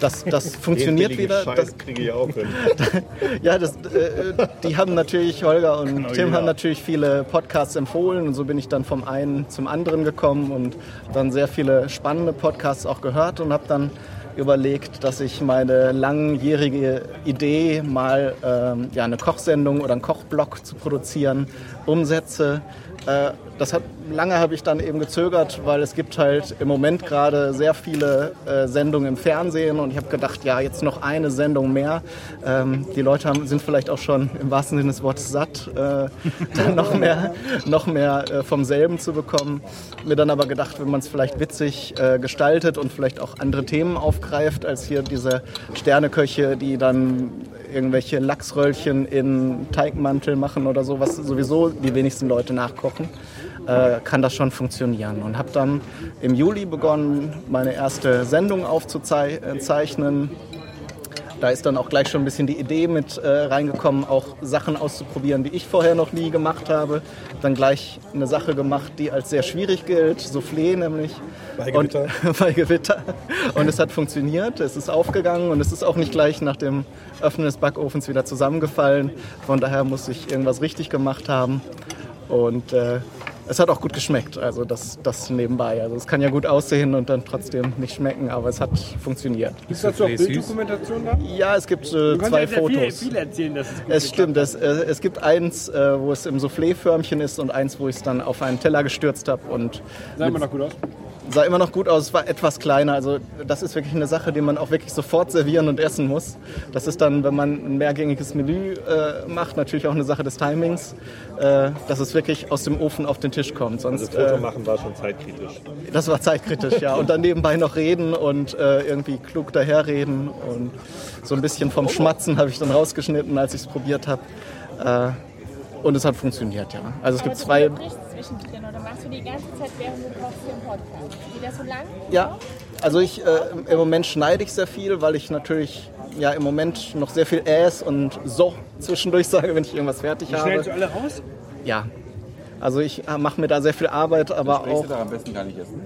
das, das funktioniert wieder. Scheiß Das, kriege ich auch hin. ja, das, äh, die haben natürlich, Holger und Genau, Tim ja. haben natürlich viele Podcasts empfohlen und so bin ich dann vom einen zum anderen gekommen und dann sehr viele spannende Podcasts auch gehört und habe dann überlegt, dass ich meine langjährige Idee, mal ähm, ja, eine Kochsendung oder einen Kochblog zu produzieren, umsetze. Äh, das hat, lange habe ich dann eben gezögert, weil es gibt halt im Moment gerade sehr viele äh, Sendungen im Fernsehen und ich habe gedacht, ja, jetzt noch eine Sendung mehr. Ähm, die Leute haben, sind vielleicht auch schon im wahrsten Sinne des Wortes satt, äh, dann noch mehr, noch mehr äh, vom selben zu bekommen. Mir dann aber gedacht, wenn man es vielleicht witzig äh, gestaltet und vielleicht auch andere Themen aufgreift, als hier diese Sterneköche, die dann irgendwelche Lachsröllchen in Teigmantel machen oder so, was sowieso die wenigsten Leute nachkochen, äh, kann das schon funktionieren. Und habe dann im Juli begonnen, meine erste Sendung aufzuzeichnen. Da ist dann auch gleich schon ein bisschen die Idee mit äh, reingekommen, auch Sachen auszuprobieren, die ich vorher noch nie gemacht habe. Dann gleich eine Sache gemacht, die als sehr schwierig gilt, Soufflé nämlich. Bei Gewitter. Und, bei Gewitter. Und es hat funktioniert, es ist aufgegangen und es ist auch nicht gleich nach dem Öffnen des Backofens wieder zusammengefallen. Von daher muss ich irgendwas richtig gemacht haben. Und äh, es hat auch gut geschmeckt, also das, das nebenbei. Also es kann ja gut aussehen und dann trotzdem nicht schmecken, aber es hat funktioniert. Ist dazu auch Bilddokumentation da? Ja, es gibt äh, zwei ja sehr viel, Fotos. viel erzählen, dass es gut Es stimmt, es, äh, es gibt eins, äh, wo es im Soufflé-Förmchen ist und eins, wo ich es dann auf einen Teller gestürzt habe. und Sah immer noch gut aus. Sah immer noch gut aus, war etwas kleiner. Also das ist wirklich eine Sache, die man auch wirklich sofort servieren und essen muss. Das ist dann, wenn man ein mehrgängiges Menü äh, macht, natürlich auch eine Sache des Timings, äh, dass es wirklich aus dem Ofen auf den Tisch kommt. Sonst, Also Foto äh, machen war schon zeitkritisch. das war zeitkritisch, ja. Und dann nebenbei noch reden und äh, irgendwie klug daherreden. Und so ein bisschen vom Schmatzen habe ich dann rausgeschnitten, als ich es probiert habe. Äh, und es hat funktioniert, ja. Also es gibt zwei. Du zwischendrin oder machst du die ganze Zeit, während du kochst, den Podcast? Geht das so lang? Ja, also ich äh, im Moment schneide ich sehr viel, weil ich natürlich ja im Moment noch sehr viel Äs und so zwischendurch sage, wenn ich irgendwas fertig Die habe. schneidest du alle raus? Ja. Also ich mache mir da sehr viel Arbeit, aber Sprichst auch. du da am besten gar nicht essen?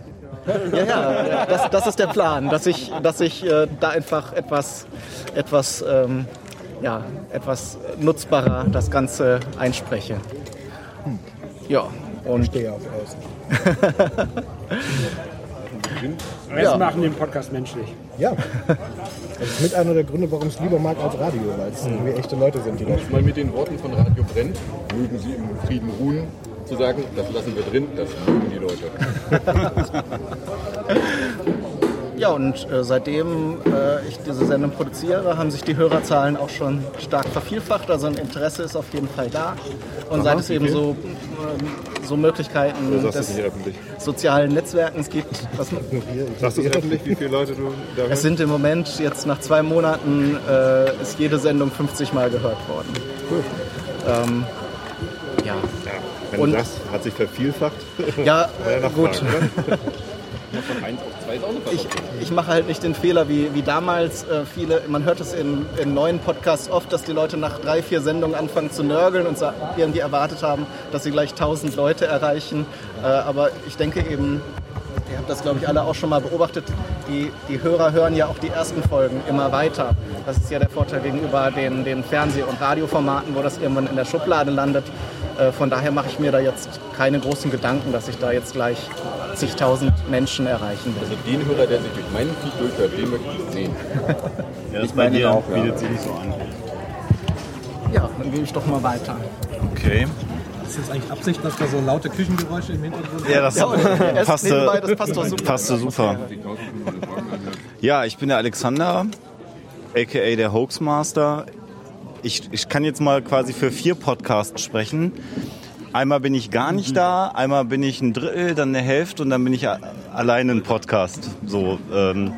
Ja, ja, das, das ist der Plan, dass ich, dass ich äh, da einfach etwas, etwas, ähm, ja, etwas nutzbarer das Ganze einspreche. Ja, und. Ich stehe auf Essen. Wir Ja. machen den Podcast menschlich. Ja. Das ist mit einer der Gründe, warum ich es lieber mag als Radio, weil es irgendwie echte Leute sind, die da Mal mit den Worten von Radio Brennt, mögen Sie im Frieden ruhen, zu sagen, das lassen wir drin, das mögen die Leute. Ja, und äh, seitdem äh, ich diese Sendung produziere, haben sich die Hörerzahlen auch schon stark vervielfacht. Also ein Interesse ist auf jeden Fall da. Und Aha, seit es wie eben so, ähm, so Möglichkeiten des es sozialen Netzwerkens gibt, was, Sagst du es öffentlich, wie viele Leute du da es hörst? sind im Moment jetzt nach zwei Monaten äh, ist jede Sendung 50 Mal gehört worden. Ähm, ja. Wenn Und- du sagst, hat sich vervielfacht. Ja, ja gut. Oder? Von 1 auf 2 ist auch eine Ich, ich mache halt nicht den Fehler wie, wie damals äh, viele, man hört es in, in neuen Podcasts oft, dass die Leute nach drei, vier Sendungen anfangen zu nörgeln und irgendwie erwartet haben, dass sie gleich 1000 Leute erreichen. Äh, aber ich denke eben, ihr habt das glaube ich alle auch schon mal beobachtet, die, die Hörer hören ja auch die ersten Folgen immer weiter. Das ist ja der Vorteil gegenüber den, den Fernseh- und Radioformaten, wo das irgendwann in der Schublade landet. Äh, Von daher mache ich mir da jetzt keine großen Gedanken, dass ich da jetzt gleich zigtausend Menschen erreichen will. Also den Hörer, der sich durch meinen Feed durchhört, den möchte ich sehen. Ja, das Ich bei meine dir auch, ja. bietet sich nicht so an. Ja, dann gehe ich doch mal weiter. Okay. Ist das eigentlich Absicht, dass da so laute Küchengeräusche im Hintergrund Ja, das Ja, passte, nebenbei, das passt doch super. passte super. Ja, ich bin der Alexander, aka der Hoaxmaster. Ich, ich kann jetzt mal quasi für vier Podcasts sprechen. Einmal bin ich gar nicht da, einmal bin ich ein Drittel, dann eine Hälfte und dann bin ich alleine ein Podcast. So, ähm,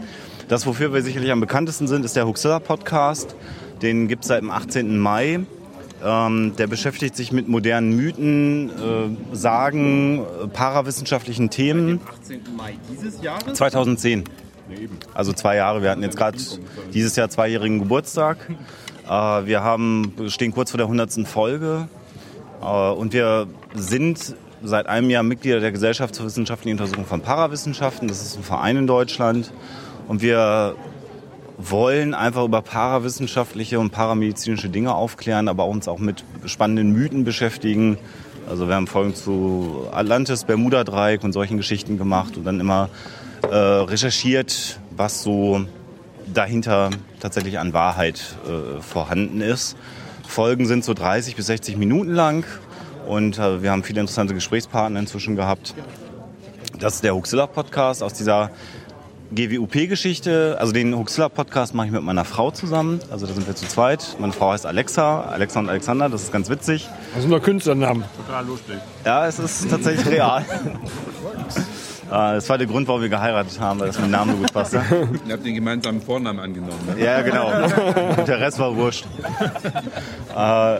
das, wofür wir sicherlich am bekanntesten sind, ist der Huxilla Podcast. Den gibt es seit dem 18. Mai. Ähm, der beschäftigt sich mit modernen Mythen, äh, Sagen, äh, parawissenschaftlichen Themen. 18. Mai dieses Jahres? 2010. Also zwei Jahre. Wir hatten jetzt gerade dieses Jahr zweijährigen Geburtstag. Äh, wir haben, stehen kurz vor der 100. Folge. Äh, und wir sind seit einem Jahr Mitglieder der Gesellschaft zur wissenschaftlichen Untersuchung von Parawissenschaften. Das ist ein Verein in Deutschland. Und wir wollen einfach über parawissenschaftliche und paramedizinische Dinge aufklären, aber uns auch mit spannenden Mythen beschäftigen. Also wir haben Folgen zu Atlantis, Bermuda-Dreieck und solchen Geschichten gemacht und dann immer äh, recherchiert, was so dahinter tatsächlich an Wahrheit äh, vorhanden ist. Folgen sind so 30 bis 60 Minuten lang und äh, wir haben viele interessante Gesprächspartner inzwischen gehabt. Das ist der Huxilla-Podcast aus dieser GWUP-Geschichte. Also den Huxilla-Podcast mache ich mit meiner Frau zusammen. Also da sind wir zu zweit. Meine Frau heißt Alexa, Alexa und Alexander, das ist ganz witzig. Das sind doch Künstlernamen. Total lustig. Ja, es ist tatsächlich real. Äh, Das war der Grund, warum wir geheiratet haben, weil das mit dem Namen so gut passte. Ihr habt den gemeinsamen Vornamen angenommen. Ne? Ja, genau. Und der Rest war wurscht. äh,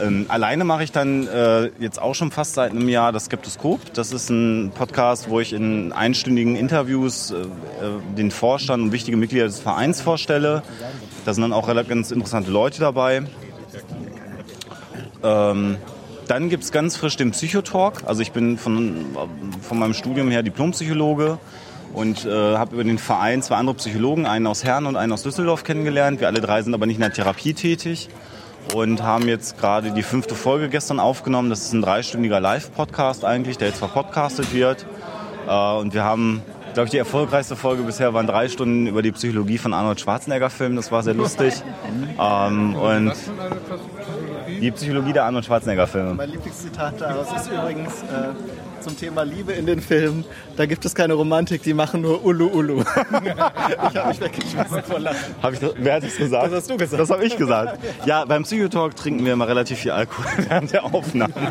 ähm, alleine mache ich dann äh, jetzt auch schon fast seit einem Jahr das Skeptoskop. Das ist ein Podcast, wo ich in einstündigen Interviews äh, äh, den Vorstand und wichtige Mitglieder des Vereins vorstelle. Da sind dann auch ganz interessante Leute dabei. Ähm, dann gibt es ganz frisch den Psychotalk. Also ich bin von, von meinem Studium her Diplompsychologe und äh, habe über den Verein zwei andere Psychologen, einen aus Herne und einen aus Düsseldorf kennengelernt. Wir alle drei sind aber nicht in der Therapie tätig. und haben jetzt gerade die fünfte Folge gestern aufgenommen. Das ist ein dreistündiger Live-Podcast eigentlich, der jetzt verpodcastet wird. Äh, und wir haben, glaube ich, die erfolgreichste Folge bisher waren drei Stunden über die Psychologie von Arnold Schwarzenegger-Filmen. Das war sehr lustig. Ähm, und die Psychologie der Arnold Schwarzenegger-Filme. Mein Lieblingszitat daraus ist übrigens äh, zum Thema Liebe in den Filmen. Da gibt es keine Romantik, die machen nur Ulu Ulu. ich habe mich weggeschmissen vor Lachen. Hab ich das, wer hat das gesagt? Das hast du gesagt. Das habe ich gesagt. Ja, beim Psychotalk trinken wir immer relativ viel Alkohol während der Aufnahme. Finde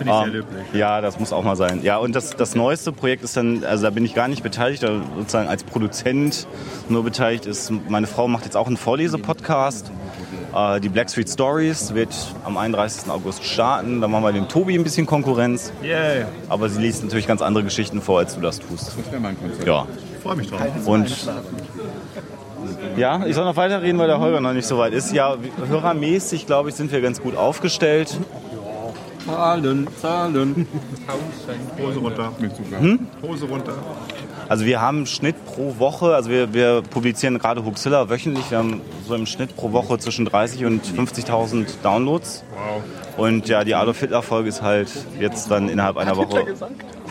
ich sehr Ähm, löblich. Ja, das muss auch mal sein. Ja, und das, das neueste Projekt ist dann, also da bin ich gar nicht beteiligt, da sozusagen als Produzent nur beteiligt ist. Meine Frau macht jetzt auch einen Vorlesepodcast. Äh, die Black Street Stories wird am 31. August starten. Da machen wir dem Tobi ein bisschen Konkurrenz. Yay. Aber sie liest natürlich ganz andere Geschichten vor, als du das tust. Das wäre mein Konzept. Ja. Ich freue mich drauf. Und ja, ich soll noch weiterreden, weil der Holger noch nicht so weit ist. Ja, hörermäßig, glaube ich, sind wir ganz gut aufgestellt. Zahlen, Zahlen. Hose runter. Mit Zucker. Hm? Hose runter. Also wir haben im Schnitt pro Woche, also wir, wir publizieren gerade Huxilla wöchentlich, wir haben so im Schnitt pro Woche zwischen 30 und 50.000 Downloads. Wow. Und ja, die Adolf Hitler Folge ist halt jetzt dann innerhalb einer Woche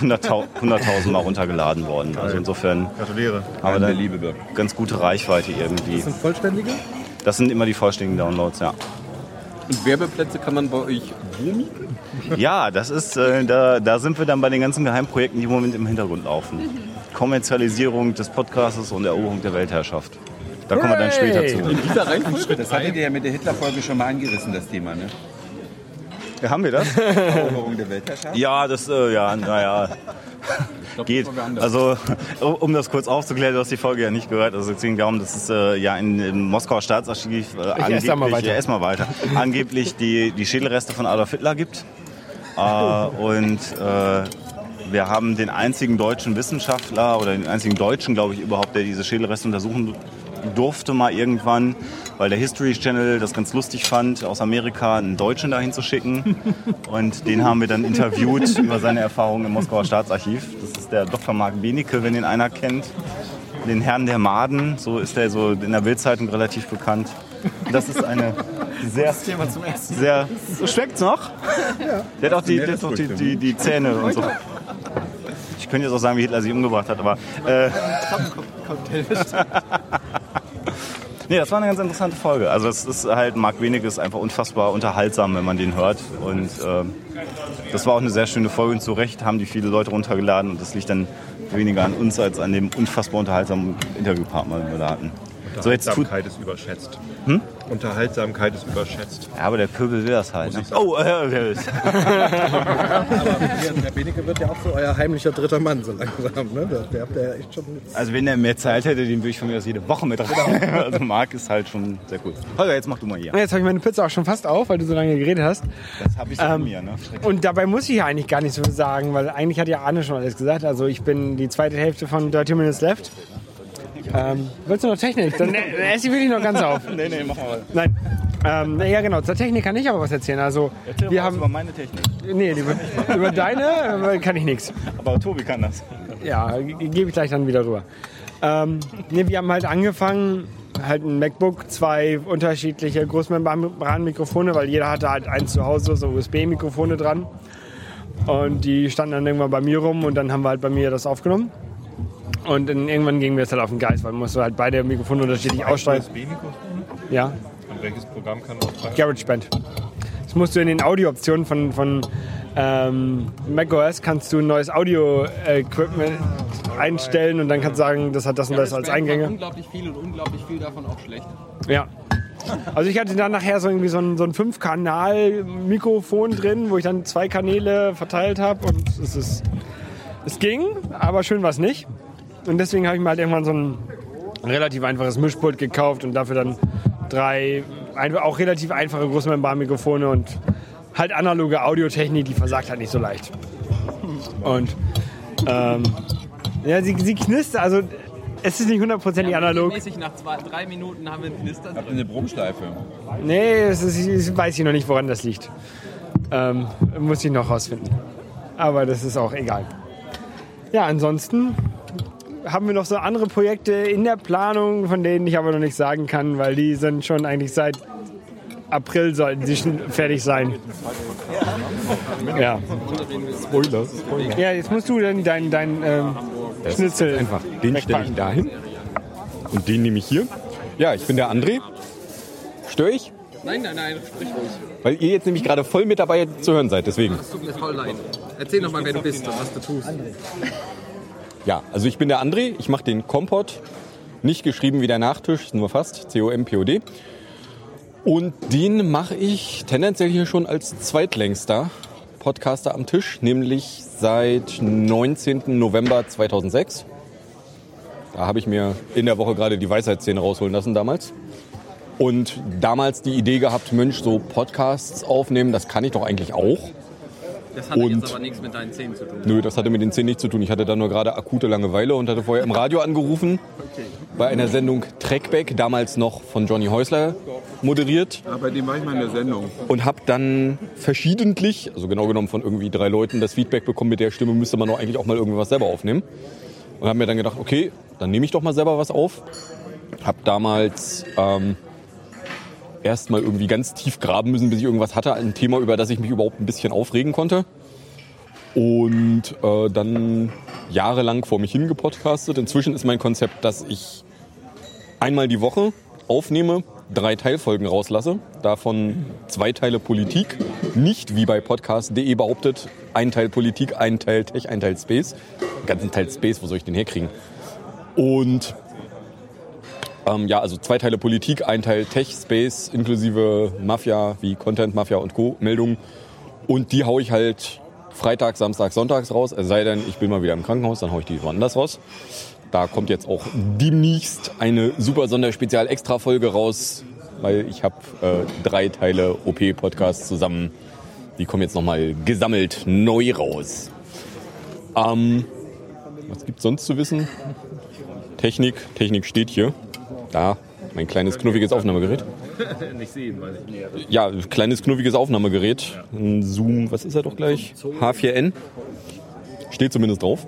100.000 100.000 Mal runtergeladen worden. Also insofern Gratuliere. haben wir Liebe wirkt. ganz gute Reichweite irgendwie. Das sind vollständige? Das sind immer die vollständigen Downloads, ja. Und Werbeplätze kann man bei euch wo mieten? Ja, das ist, äh, da, da sind wir dann bei den ganzen Geheimprojekten, die im Moment im Hintergrund laufen. Kommerzialisierung des Podcasts und Eroberung der Weltherrschaft. Da kommen wir dann später zu. In dieser Reihenfolge? Das hattet ihr ja mit der Hitler-Folge schon mal angerissen, das Thema, ne? Ja, haben wir das? Eroberung der Weltherrschaft? Ja, das, äh, ja, naja. Geht. Also, um das kurz aufzuklären, du hast die Folge ja nicht gehört. Also, es ging darum, dass es äh, ja in, im Moskauer Staatsarchiv äh, Ich ess da mal weiter. ja, ess mal weiter. angeblich die, die Schädelreste von Adolf Hitler gibt. Äh, und äh, wir haben den einzigen deutschen Wissenschaftler oder den einzigen Deutschen, glaube ich, überhaupt, der diese Schädelreste untersuchen durfte mal irgendwann, weil der History Channel das ganz lustig fand, aus Amerika einen Deutschen dahin zu schicken. Und den haben wir dann interviewt über seine Erfahrungen im Moskauer Staatsarchiv. Das ist der Dr. Mark Benecke, wenn den einer kennt. Den Herrn der Maden, so ist er so in der Bildzeitung relativ bekannt. Das ist eine sehr, Das Thema zum ersten sehr. Schmeckt's noch? Der hat auch die, der hat auch die, die, die Zähne und so. Ich könnte jetzt auch sagen, wie Hitler sie umgebracht hat, aber. Äh, Nee, das war eine ganz interessante Folge. Also es ist halt, Marc Wenig ist einfach unfassbar unterhaltsam, wenn man den hört. Und ähm, das war auch eine sehr schöne Folge und zu Recht haben die viele Leute runtergeladen und das liegt dann weniger an uns als an dem unfassbar unterhaltsamen Interviewpartner, den wir da hatten. So, jetzt tut, ist überschätzt. Hm? Unterhaltsamkeit ist überschätzt. ja, aber der Pöbel will das halt. Ne? Oh, äh, äh, Aber der, der Benecke wird ja auch so euer heimlicher dritter Mann so langsam. Ne? Der, der habt ihr ja echt schon also wenn er mehr Zeit hätte, den würde ich von mir aus jede Woche mit rein. Also Marc ist halt schon sehr cool. Holger, jetzt mach du mal hier. Jetzt habe ich meine Pizza auch schon fast auf, weil du so lange geredet hast. Das habe ich so Ähm, von mir, ne? Und dabei muss ich ja eigentlich gar nicht so sagen, weil eigentlich hat ja Arne schon alles gesagt. Also ich bin die zweite Hälfte von 30 Minutes Left. Ähm, willst du noch Technik? Dann äh, esse ich wirklich noch ganz auf. Nee, nee, mach mal. Nein. Ähm, ja genau, zur Technik kann ich aber was erzählen. Also Erzähl wir haben über meine Technik. nee, über, über deine äh, kann ich nichts. Aber Tobi kann das. Ja, ge- gebe ich gleich dann wieder rüber. Ähm, nee, wir haben halt angefangen, halt ein MacBook, zwei unterschiedliche Großmembranmikrofone, weil jeder hatte halt eins zu Hause, so USB-Mikrofone dran. Und die standen dann irgendwann bei mir rum und dann haben wir halt bei mir das aufgenommen. Und dann irgendwann gingen wir jetzt halt auf den Geist, weil man musste halt beide Mikrofone unterschiedlich aussteuern. USB-Mikrofon? Ja, Und welches Programm kann auftragen? GarageBand. Das musst du in den Audiooptionen von, von ähm, macOS kannst du ein neues Audio-Equipment einstellen und dann kannst du sagen, das hat das und das als Eingänge. Unglaublich viel und unglaublich viel davon auch schlecht. Ja. Also ich hatte dann nachher so irgendwie so ein, so ein Fünf-Kanal-Mikrofon drin, wo ich dann zwei Kanäle verteilt habe und es ist, es ging, aber schön war es nicht. Und deswegen habe ich mir halt irgendwann so ein relativ einfaches Mischpult gekauft und dafür dann drei auch relativ einfache Großmembranmikrofone und halt analoge Audiotechnik, die versagt halt nicht so leicht. Und ähm, ja, sie, sie knistert, also es ist nicht hundertprozentig analog. Mäßig nach zwei, drei Minuten haben wir einen Knister drin. Eine Brummschleife. Nee, es ist, es weiß ich noch nicht, woran das liegt. Ähm, muss ich noch rausfinden. Aber das ist auch egal. Ja, ansonsten haben wir noch so andere Projekte in der Planung, von denen ich aber noch nicht sagen kann, weil die sind schon eigentlich seit April sollten sie schon fertig sein. Ja. Spoiler. Ja, jetzt musst du dann dein, dein ähm, Schnitzel einfach. Den stelle ich dahin. Und den nehme ich hier. Ja, ich bin der André. Störe ich? Nein, nein, nein, sprich ruhig. Weil ihr jetzt nämlich gerade voll mit dabei zu hören seid, deswegen. Es tut mir voll leid. Erzähl noch mal, wer du bist und was du tust. Ja, also ich bin der André, ich mache den Kompott. Nicht geschrieben wie der Nachtisch, nur fast. C-O-M-P-O-D. Und den mache ich tendenziell hier schon als zweitlängster Podcaster am Tisch, nämlich seit 19. November 2006. Da habe ich mir in der Woche gerade die Weisheitszähne rausholen lassen damals. Und damals die Idee gehabt, Mensch, so Podcasts aufnehmen, das kann ich doch eigentlich auch. Das hatte Und- jetzt aber nichts mit deinen Zähnen zu tun. Nö, das hatte mit den Zähnen nichts zu tun. Ich hatte da nur gerade akute Langeweile und hatte vorher im Radio angerufen. Bei einer Sendung Trackback, damals noch von Johnny Häusler moderiert. Ja, bei dem war ich mal in der Sendung. Und habe dann verschiedentlich, also genau genommen von irgendwie drei Leuten, das Feedback bekommen, mit der Stimme müsste man doch eigentlich auch mal irgendwas selber aufnehmen. Und habe mir dann gedacht, okay, dann nehme ich doch mal selber was auf. Habe damals ähm, erst mal irgendwie ganz tief graben müssen, bis ich irgendwas hatte, ein Thema, über das ich mich überhaupt ein bisschen aufregen konnte. Und äh, dann jahrelang vor mich hingepodcastet. Inzwischen ist mein Konzept, dass ich einmal die Woche aufnehme, drei Teilfolgen rauslasse, davon zwei Teile Politik, nicht wie bei podcast.de behauptet, ein Teil Politik, ein Teil Tech, ein Teil Space. Den ganzen Teil Space, wo soll ich den herkriegen? Und ähm, ja, also zwei Teile Politik, ein Teil Tech, Space, inklusive Mafia wie Content, Mafia und Co. Meldungen. Und die hau ich halt Freitag, Samstag, Sonntags raus. Es sei denn, ich bin mal wieder im Krankenhaus, dann hau ich die woanders raus. Da kommt jetzt auch demnächst eine super Sonderspezial-Extra-Folge raus, weil ich habe äh, drei Teile OP-Podcasts zusammen. Die kommen jetzt nochmal gesammelt neu raus. Ähm, was gibt's sonst zu wissen? Technik, Technik steht hier. Da, mein kleines knuffiges Aufnahmegerät. Nicht sehen, weiß ich nicht. Ja, kleines knuffiges Aufnahmegerät. Ein Zoom, was ist er doch gleich? H4n. Steht zumindest drauf.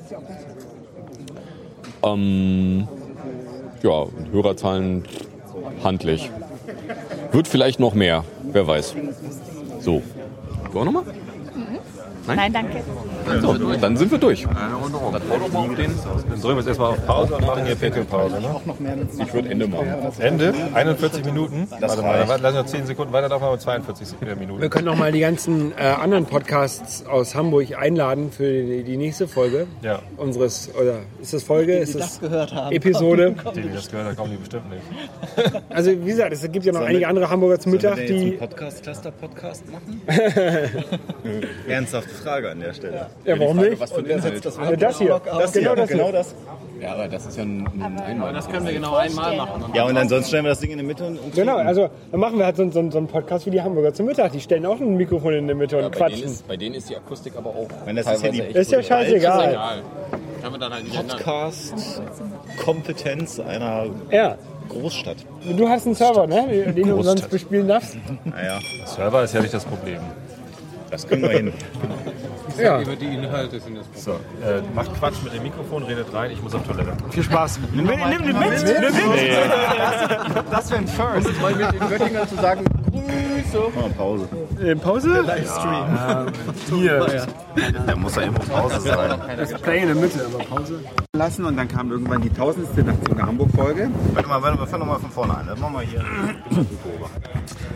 Ähm, ja, Hörerzahlen handlich. Wird vielleicht noch mehr, wer weiß. So. Du auch nochmal? Nein, danke. So, dann sind wir durch. Dann drücken wir jetzt erstmal auf Pause und machen hier Pinkelpause. Ne? Ich würde Ende machen. Ende? 41 Minuten? Warte mal, dann lassen wir 10 Sekunden weiter, darf man 42 Minuten. Wir können noch mal die ganzen äh, anderen Podcasts aus Hamburg einladen für die, die nächste Folge Ja. unseres, oder ist das Folge? Die ist das gehört haben. Episode? Die, die das gehört haben, kommen die bestimmt nicht. Also wie gesagt, es gibt ja noch einige andere Hamburger zum Mittag, die... Podcast-Cluster-Podcast machen? Ernsthafte Frage an der Stelle. Ja, warum nicht? Was für ein Inhalt? Das, das hier. Das genau hier, das genau das. Ja, aber das ist ja ein, ein Einmal. Das können wir genau einmal machen. Ja, und ansonsten stellen wir das Ding in die Mitte und, und Genau, also dann machen wir halt so, so, so einen Podcast wie die Hamburger zum Mittag. Die stellen auch ein Mikrofon in die Mitte und bei, denen quatschen. ist, bei denen ist die Akustik aber auch Wenn das ist ja teilweise die- Ist ja scheißegal. Egal. Kann man dann halt. Podcast-Kompetenz einer Ja, Großstadt. du hast einen Server, ne? den du umsonst bespielen darfst. Naja, Server ist ja nicht das Problem. das können wir hin. Ja, Über die Inhalte sind das So, äh, macht Quatsch mit dem Mikrofon, redet rein, ich muss auf Toilette. viel Spaß. Nimm, nimm den mit, nimm den mit. Das wäre ein First. Mal mit den Göttingern zu sagen, Grüße. Machen wir Pause. Äh, Pause? Hier. Da muss ja irgendwo Pause sein. Das Play in der Mitte, aber Pause. lassen und dann kam irgendwann die tausendste Nachtzug nach Hamburg-Folge. Warte mal, warte mal, fang nochmal von vorne an. Das machen wir hier.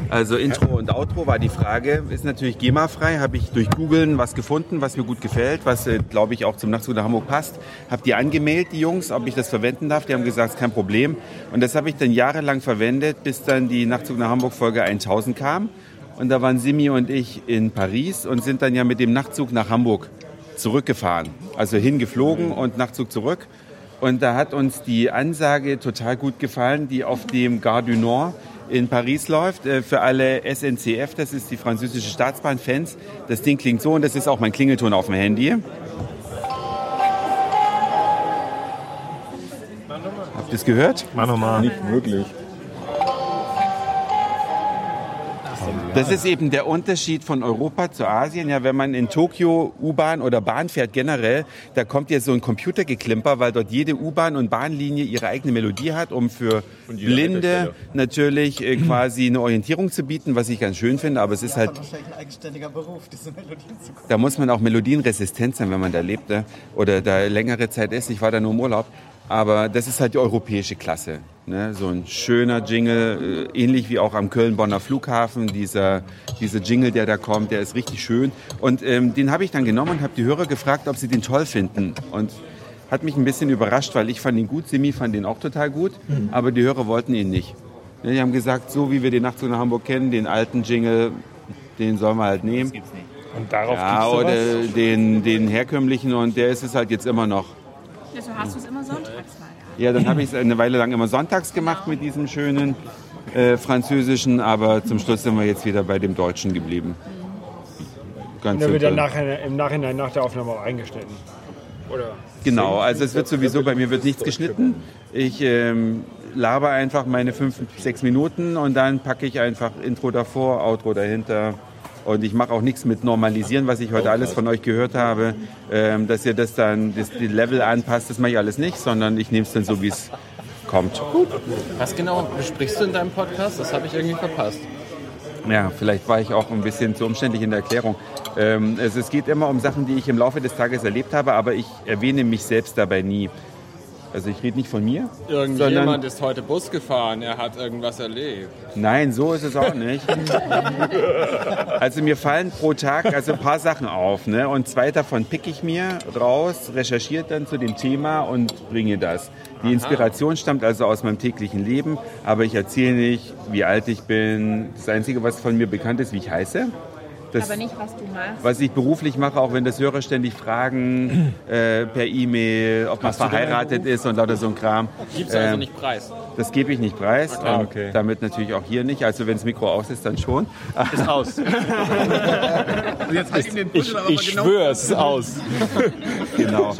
Also Intro und Outro war die Frage, ist natürlich GEMA-frei, habe ich durch Googlen was gefunden, was mir gut gefällt, was äh, glaube ich auch zum Nachtzug nach Hamburg passt. Habe die angemeldet, die Jungs, ob ich das verwenden darf. Die haben gesagt, ist kein Problem. Und das habe ich dann jahrelang verwendet, bis dann die Nachtzug nach Hamburg Folge 1000 kam. Und da waren Simi und ich in Paris und sind dann ja mit dem Nachtzug nach Hamburg zurückgefahren. Also hingeflogen und Nachtzug zurück. Und da hat uns die Ansage total gut gefallen, die auf dem Gare du Nord in Paris läuft. Äh, Für alle SNCF, das ist die französische Staatsbahn-Fans. Das Ding klingt so und das ist auch mein Klingelton auf dem Handy. Habt ihr es gehört? Mach nochmal. Nicht wirklich. Das ist eben der Unterschied von Europa zu Asien. Ja, wenn man in Tokio U-Bahn oder Bahn fährt generell, da kommt ja so ein Computergeklimper, weil dort jede U-Bahn und Bahnlinie ihre eigene Melodie hat, um für Blinde natürlich äh, quasi eine Orientierung zu bieten, was ich ganz schön finde. Aber es ist halt, wahrscheinlich ein eigenständiger Beruf, diese Melodien zu gucken. da muss man auch melodienresistent sein, wenn man da lebt ne? oder da längere Zeit ist. Ich war da nur im Urlaub. Aber das ist halt die europäische Klasse. Ne? So ein schöner Jingle, äh, ähnlich wie auch am Köln-Bonner Flughafen. Dieser, dieser Jingle, der da kommt, der ist richtig schön. Und ähm, den habe ich dann genommen und habe die Hörer gefragt, ob sie den toll finden. Und hat mich ein bisschen überrascht, weil ich fand ihn gut, Simi fand den auch total gut, aber die Hörer wollten ihn nicht. Ne, Die haben gesagt, so wie wir den Nachtzug nach Hamburg kennen, den alten Jingle, den sollen wir halt nehmen. Und darauf Ja, gibt's oder den, den herkömmlichen und der ist es halt jetzt immer noch. Also hast du es immer sonntags mal. Ja, dann habe ich es eine Weile lang immer sonntags gemacht mit diesem schönen äh, französischen, aber zum Schluss sind wir jetzt wieder bei dem deutschen geblieben. Ganz Der wird dann simpel. nachher, im Nachhinein nach der Aufnahme auch eingeschnitten. Oder? Genau, also es wird sowieso, bei mir wird nichts geschnitten. Ich ähm, laber einfach meine fünf, sechs Minuten und dann packe ich einfach Intro davor, Outro dahinter. Und ich mache auch nichts mit Normalisieren, was ich heute alles von euch gehört habe, ähm, dass ihr das dann, das, die Level anpasst, das mache ich alles nicht, sondern ich nehme es dann so, wie es kommt. Was genau besprichst du in deinem Podcast? Das habe ich irgendwie verpasst. Ja, vielleicht war ich auch ein bisschen zu umständlich in der Erklärung. Ähm, es, es geht immer um Sachen, die ich im Laufe des Tages erlebt habe, aber ich erwähne mich selbst dabei nie. Also ich rede nicht von mir, Irgendjemand ist heute Bus gefahren, er hat irgendwas erlebt. Nein, so ist es auch nicht. Also mir fallen pro Tag also ein paar Sachen auf. Ne? Und zwei davon pick ich mir raus, recherchiere dann zu dem Thema und bringe das. Die Inspiration stammt also aus meinem täglichen Leben, aber ich erzähle nicht, wie alt ich bin. Das Einzige, was von mir bekannt ist, wie ich heiße. Das, Aber nicht, was du machst. was ich beruflich mache, auch wenn das Hörer ständig fragen äh, per E-Mail, ob man verheiratet ist und lauter so ein Kram. Gibst du also Ähm, nicht preis? Das gebe ich nicht preis. Ah, und okay. Damit natürlich auch hier nicht. Also wenn das Mikro aus ist, dann schon. Ist aus. Jetzt halt ihm den Ich, ich schwöre, es ist aus. genau.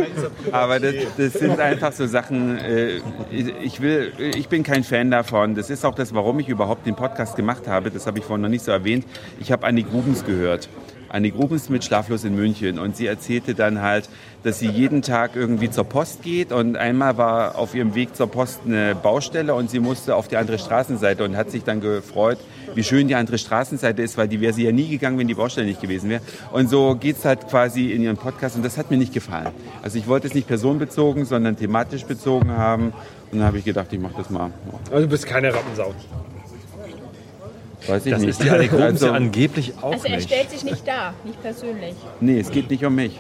Aber das, das sind einfach so Sachen, äh, ich, will, ich bin kein Fan davon. Das ist auch das, warum ich überhaupt den Podcast gemacht habe. Das habe ich vorhin noch nicht so erwähnt. Ich habe Annie Grubens gehört. Annie Grubens mit Schlaflos in München. Und sie erzählte dann halt, dass sie jeden Tag irgendwie zur Post geht. Und einmal war auf ihrem Weg zur Post eine Baustelle und sie musste auf die andere Straßenseite und hat sich dann gefreut, wie schön die andere Straßenseite ist, weil die wäre sie ja nie gegangen, wenn die Baustelle nicht gewesen wäre. Und so geht's halt quasi in ihrem Podcast und das hat mir nicht gefallen. Also ich wollte es nicht personenbezogen, sondern thematisch bezogen haben. Und dann habe ich gedacht, ich mache das mal. Also du bist keine Rampensau. Weiß ich Das nicht. ist die Grubens Also- ja angeblich auch Also er nicht. stellt sich nicht da, nicht persönlich. Nee, es geht nicht um mich.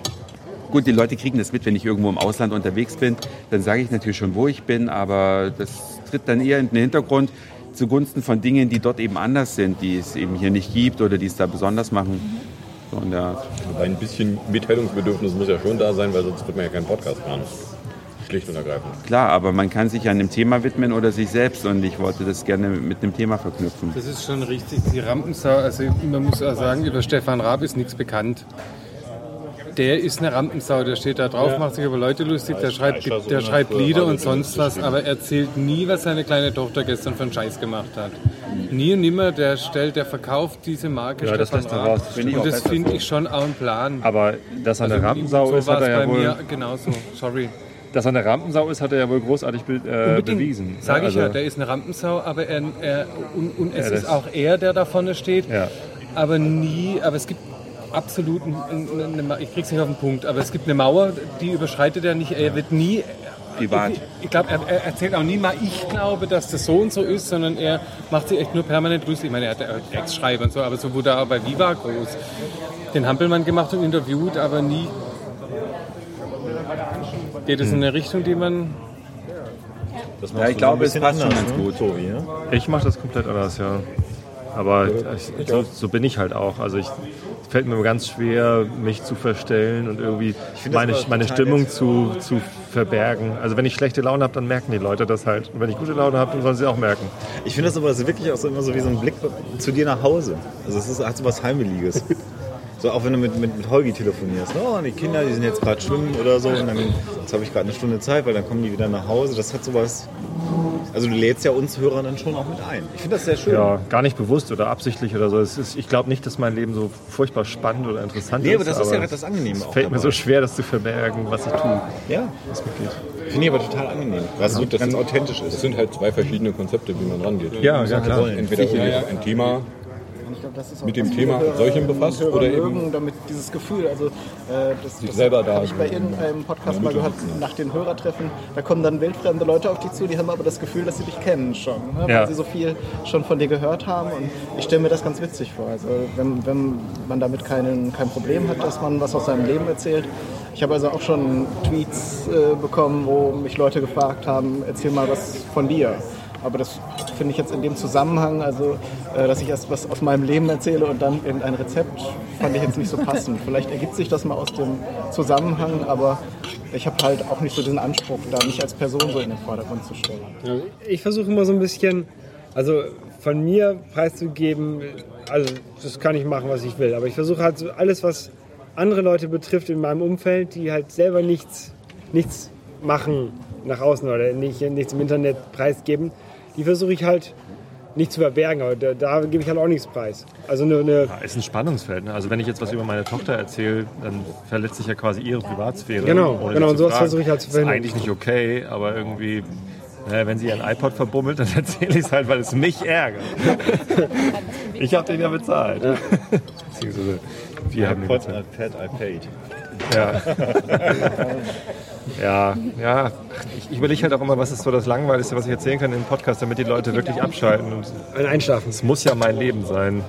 Gut, die Leute kriegen das mit, wenn ich irgendwo im Ausland unterwegs bin. Dann sage ich natürlich schon, wo ich bin, aber das tritt dann eher in den Hintergrund zugunsten von Dingen, die dort eben anders sind, die es eben hier nicht gibt oder die es da besonders machen. So in der Art. Aber ein bisschen Mitteilungsbedürfnis muss ja schon da sein, weil sonst wird man ja keinen Podcast machen. Schlicht und ergreifend. Klar, aber man kann sich einem Thema widmen oder sich selbst und ich wollte das gerne mit einem Thema verknüpfen. Das ist schon richtig. Die Rampensau, also man muss auch sagen, über Stefan Raab ist nichts bekannt. Der ist eine Rampensau, der steht da drauf, Ja. macht sich über Leute lustig, der schreibt, der schreibt Lieder und sonst was, aber er erzählt nie, was seine kleine Tochter gestern für einen Scheiß gemacht hat. Nie und nimmer, der stellt, der verkauft diese Marke Ja, das Stefan lässt er Raab. raus, das. Und das finde ich schon auch ein Plan. Aber dass er eine Also, Rampensau so ist, hat er ja bei wohl. mir genauso. Sorry. Dass er eine Rampensau ist, hat er ja wohl großartig be äh, bewiesen. Sag ich Also- ja, der ist eine Rampensau, aber er, er und, und es Ja, ist auch er, der da vorne steht. Ja. Aber nie, aber es gibt absolut, ein- ein- eine, ich krieg's nicht auf den Punkt, aber es gibt eine Mauer, die überschreitet er nicht. Er wird nie. Privat. Ich, ich glaube, er, er erzählt auch nie mal, ich glaube, dass das so und so ist, sondern er macht sich echt nur permanent lustig. Ich meine, er hat er hat Textschreiber und so, aber so wurde er bei Viva groß. Den Hampelmann gemacht und interviewt, aber nie. Geht es in eine Richtung, die man. Das Ja, ich glaube, es passt schon ganz gut. Tobi, ne? Ich mache das komplett anders, ja. Aber ich, so, so bin ich halt auch. Also ich es fällt mir ganz schwer, mich zu verstellen und irgendwie meine, meine Stimmung zu, zu verbergen. Also wenn ich schlechte Laune habe, dann merken die Leute das halt. Und wenn ich gute Laune habe, dann sollen sie auch merken. Ich finde das aber das ist wirklich auch so immer so wie so ein Blick zu dir nach Hause. Also es ist, hat so was Heimeliges. So auch wenn du mit, mit, mit Holgi telefonierst. Oh, die Kinder, die sind jetzt gerade schwimmen oder so. Und dann jetzt habe ich gerade eine Stunde Zeit, weil dann kommen die wieder nach Hause. Das hat sowas. Also du lädst ja uns Hörer dann schon auch mit ein. Ich finde das sehr schön. Ja, gar nicht bewusst oder absichtlich oder so. Es ist, ich glaube nicht, dass mein Leben so furchtbar spannend oder interessant Nee, ist. aber das ist ja das Angenehme Es auch fällt mir dabei. so schwer, das zu verbergen, was ich tue. Ja, was mitgeht. Finde ich aber total angenehm, weil es Also das ganz sind- authentisch ist. Das sind halt zwei verschiedene Konzepte, wie man rangeht. Ja, ja, kann klar. Entweder ja. ein Thema Ich glaube, das ist auch mit dem Thema Hörer- solchen befasst Hörer oder eben mögen damit dieses Gefühl. Also äh, das, das selber da habe ich bei irgendeinem Podcast mal gehört. Sitzen. Nach den Hörertreffen, da kommen dann wildfremde Leute auf dich zu, die haben aber das Gefühl, dass sie dich kennen schon, ne? weil Ja. sie so viel schon von dir gehört haben. Und ich stelle mir das ganz witzig vor. Also wenn, wenn man damit keinen, kein Problem hat, dass man was aus seinem Leben erzählt. Ich habe also auch schon Tweets äh, bekommen, wo mich Leute gefragt haben, erzähl mal was von dir. Aber das finde ich jetzt in dem Zusammenhang, also äh, dass ich erst was aus meinem Leben erzähle und dann irgendein Rezept, fand ich jetzt nicht so passend. Vielleicht ergibt sich das mal aus dem Zusammenhang, aber ich habe halt auch nicht so diesen Anspruch, da mich als Person so in den Vordergrund zu stellen. Ich versuche immer so ein bisschen, also von mir preiszugeben, also das kann ich machen, was ich will, aber ich versuche halt so alles, was andere Leute betrifft in meinem Umfeld, die halt selber nichts, nichts machen nach außen oder nicht, nichts im Internet preisgeben, die versuche ich halt nicht zu verbergen, aber da, da gebe ich halt auch nichts preis. Also eine, eine Ja, ist ein Spannungsfeld. Ne? Also wenn ich jetzt was über meine Tochter erzähle, dann verletzt sich ja quasi ihre Privatsphäre. Genau, genau, und sowas versuche ich halt zu Ist verhindern. eigentlich nicht okay, aber irgendwie, naja, wenn sie ihren iPod verbummelt, dann erzähle ich es halt, weil es mich ärgert. ich habe den ja bezahlt. Beziehungsweise wir haben den iPod, bezahlt. iPad, I paid. Ja. ja, ja. Ich, ich überlege halt auch immer, was ist so das Langweiligste, was ich erzählen kann im Podcast, damit die Leute wirklich abschalten und einschlafen. Es muss ja mein Leben sein.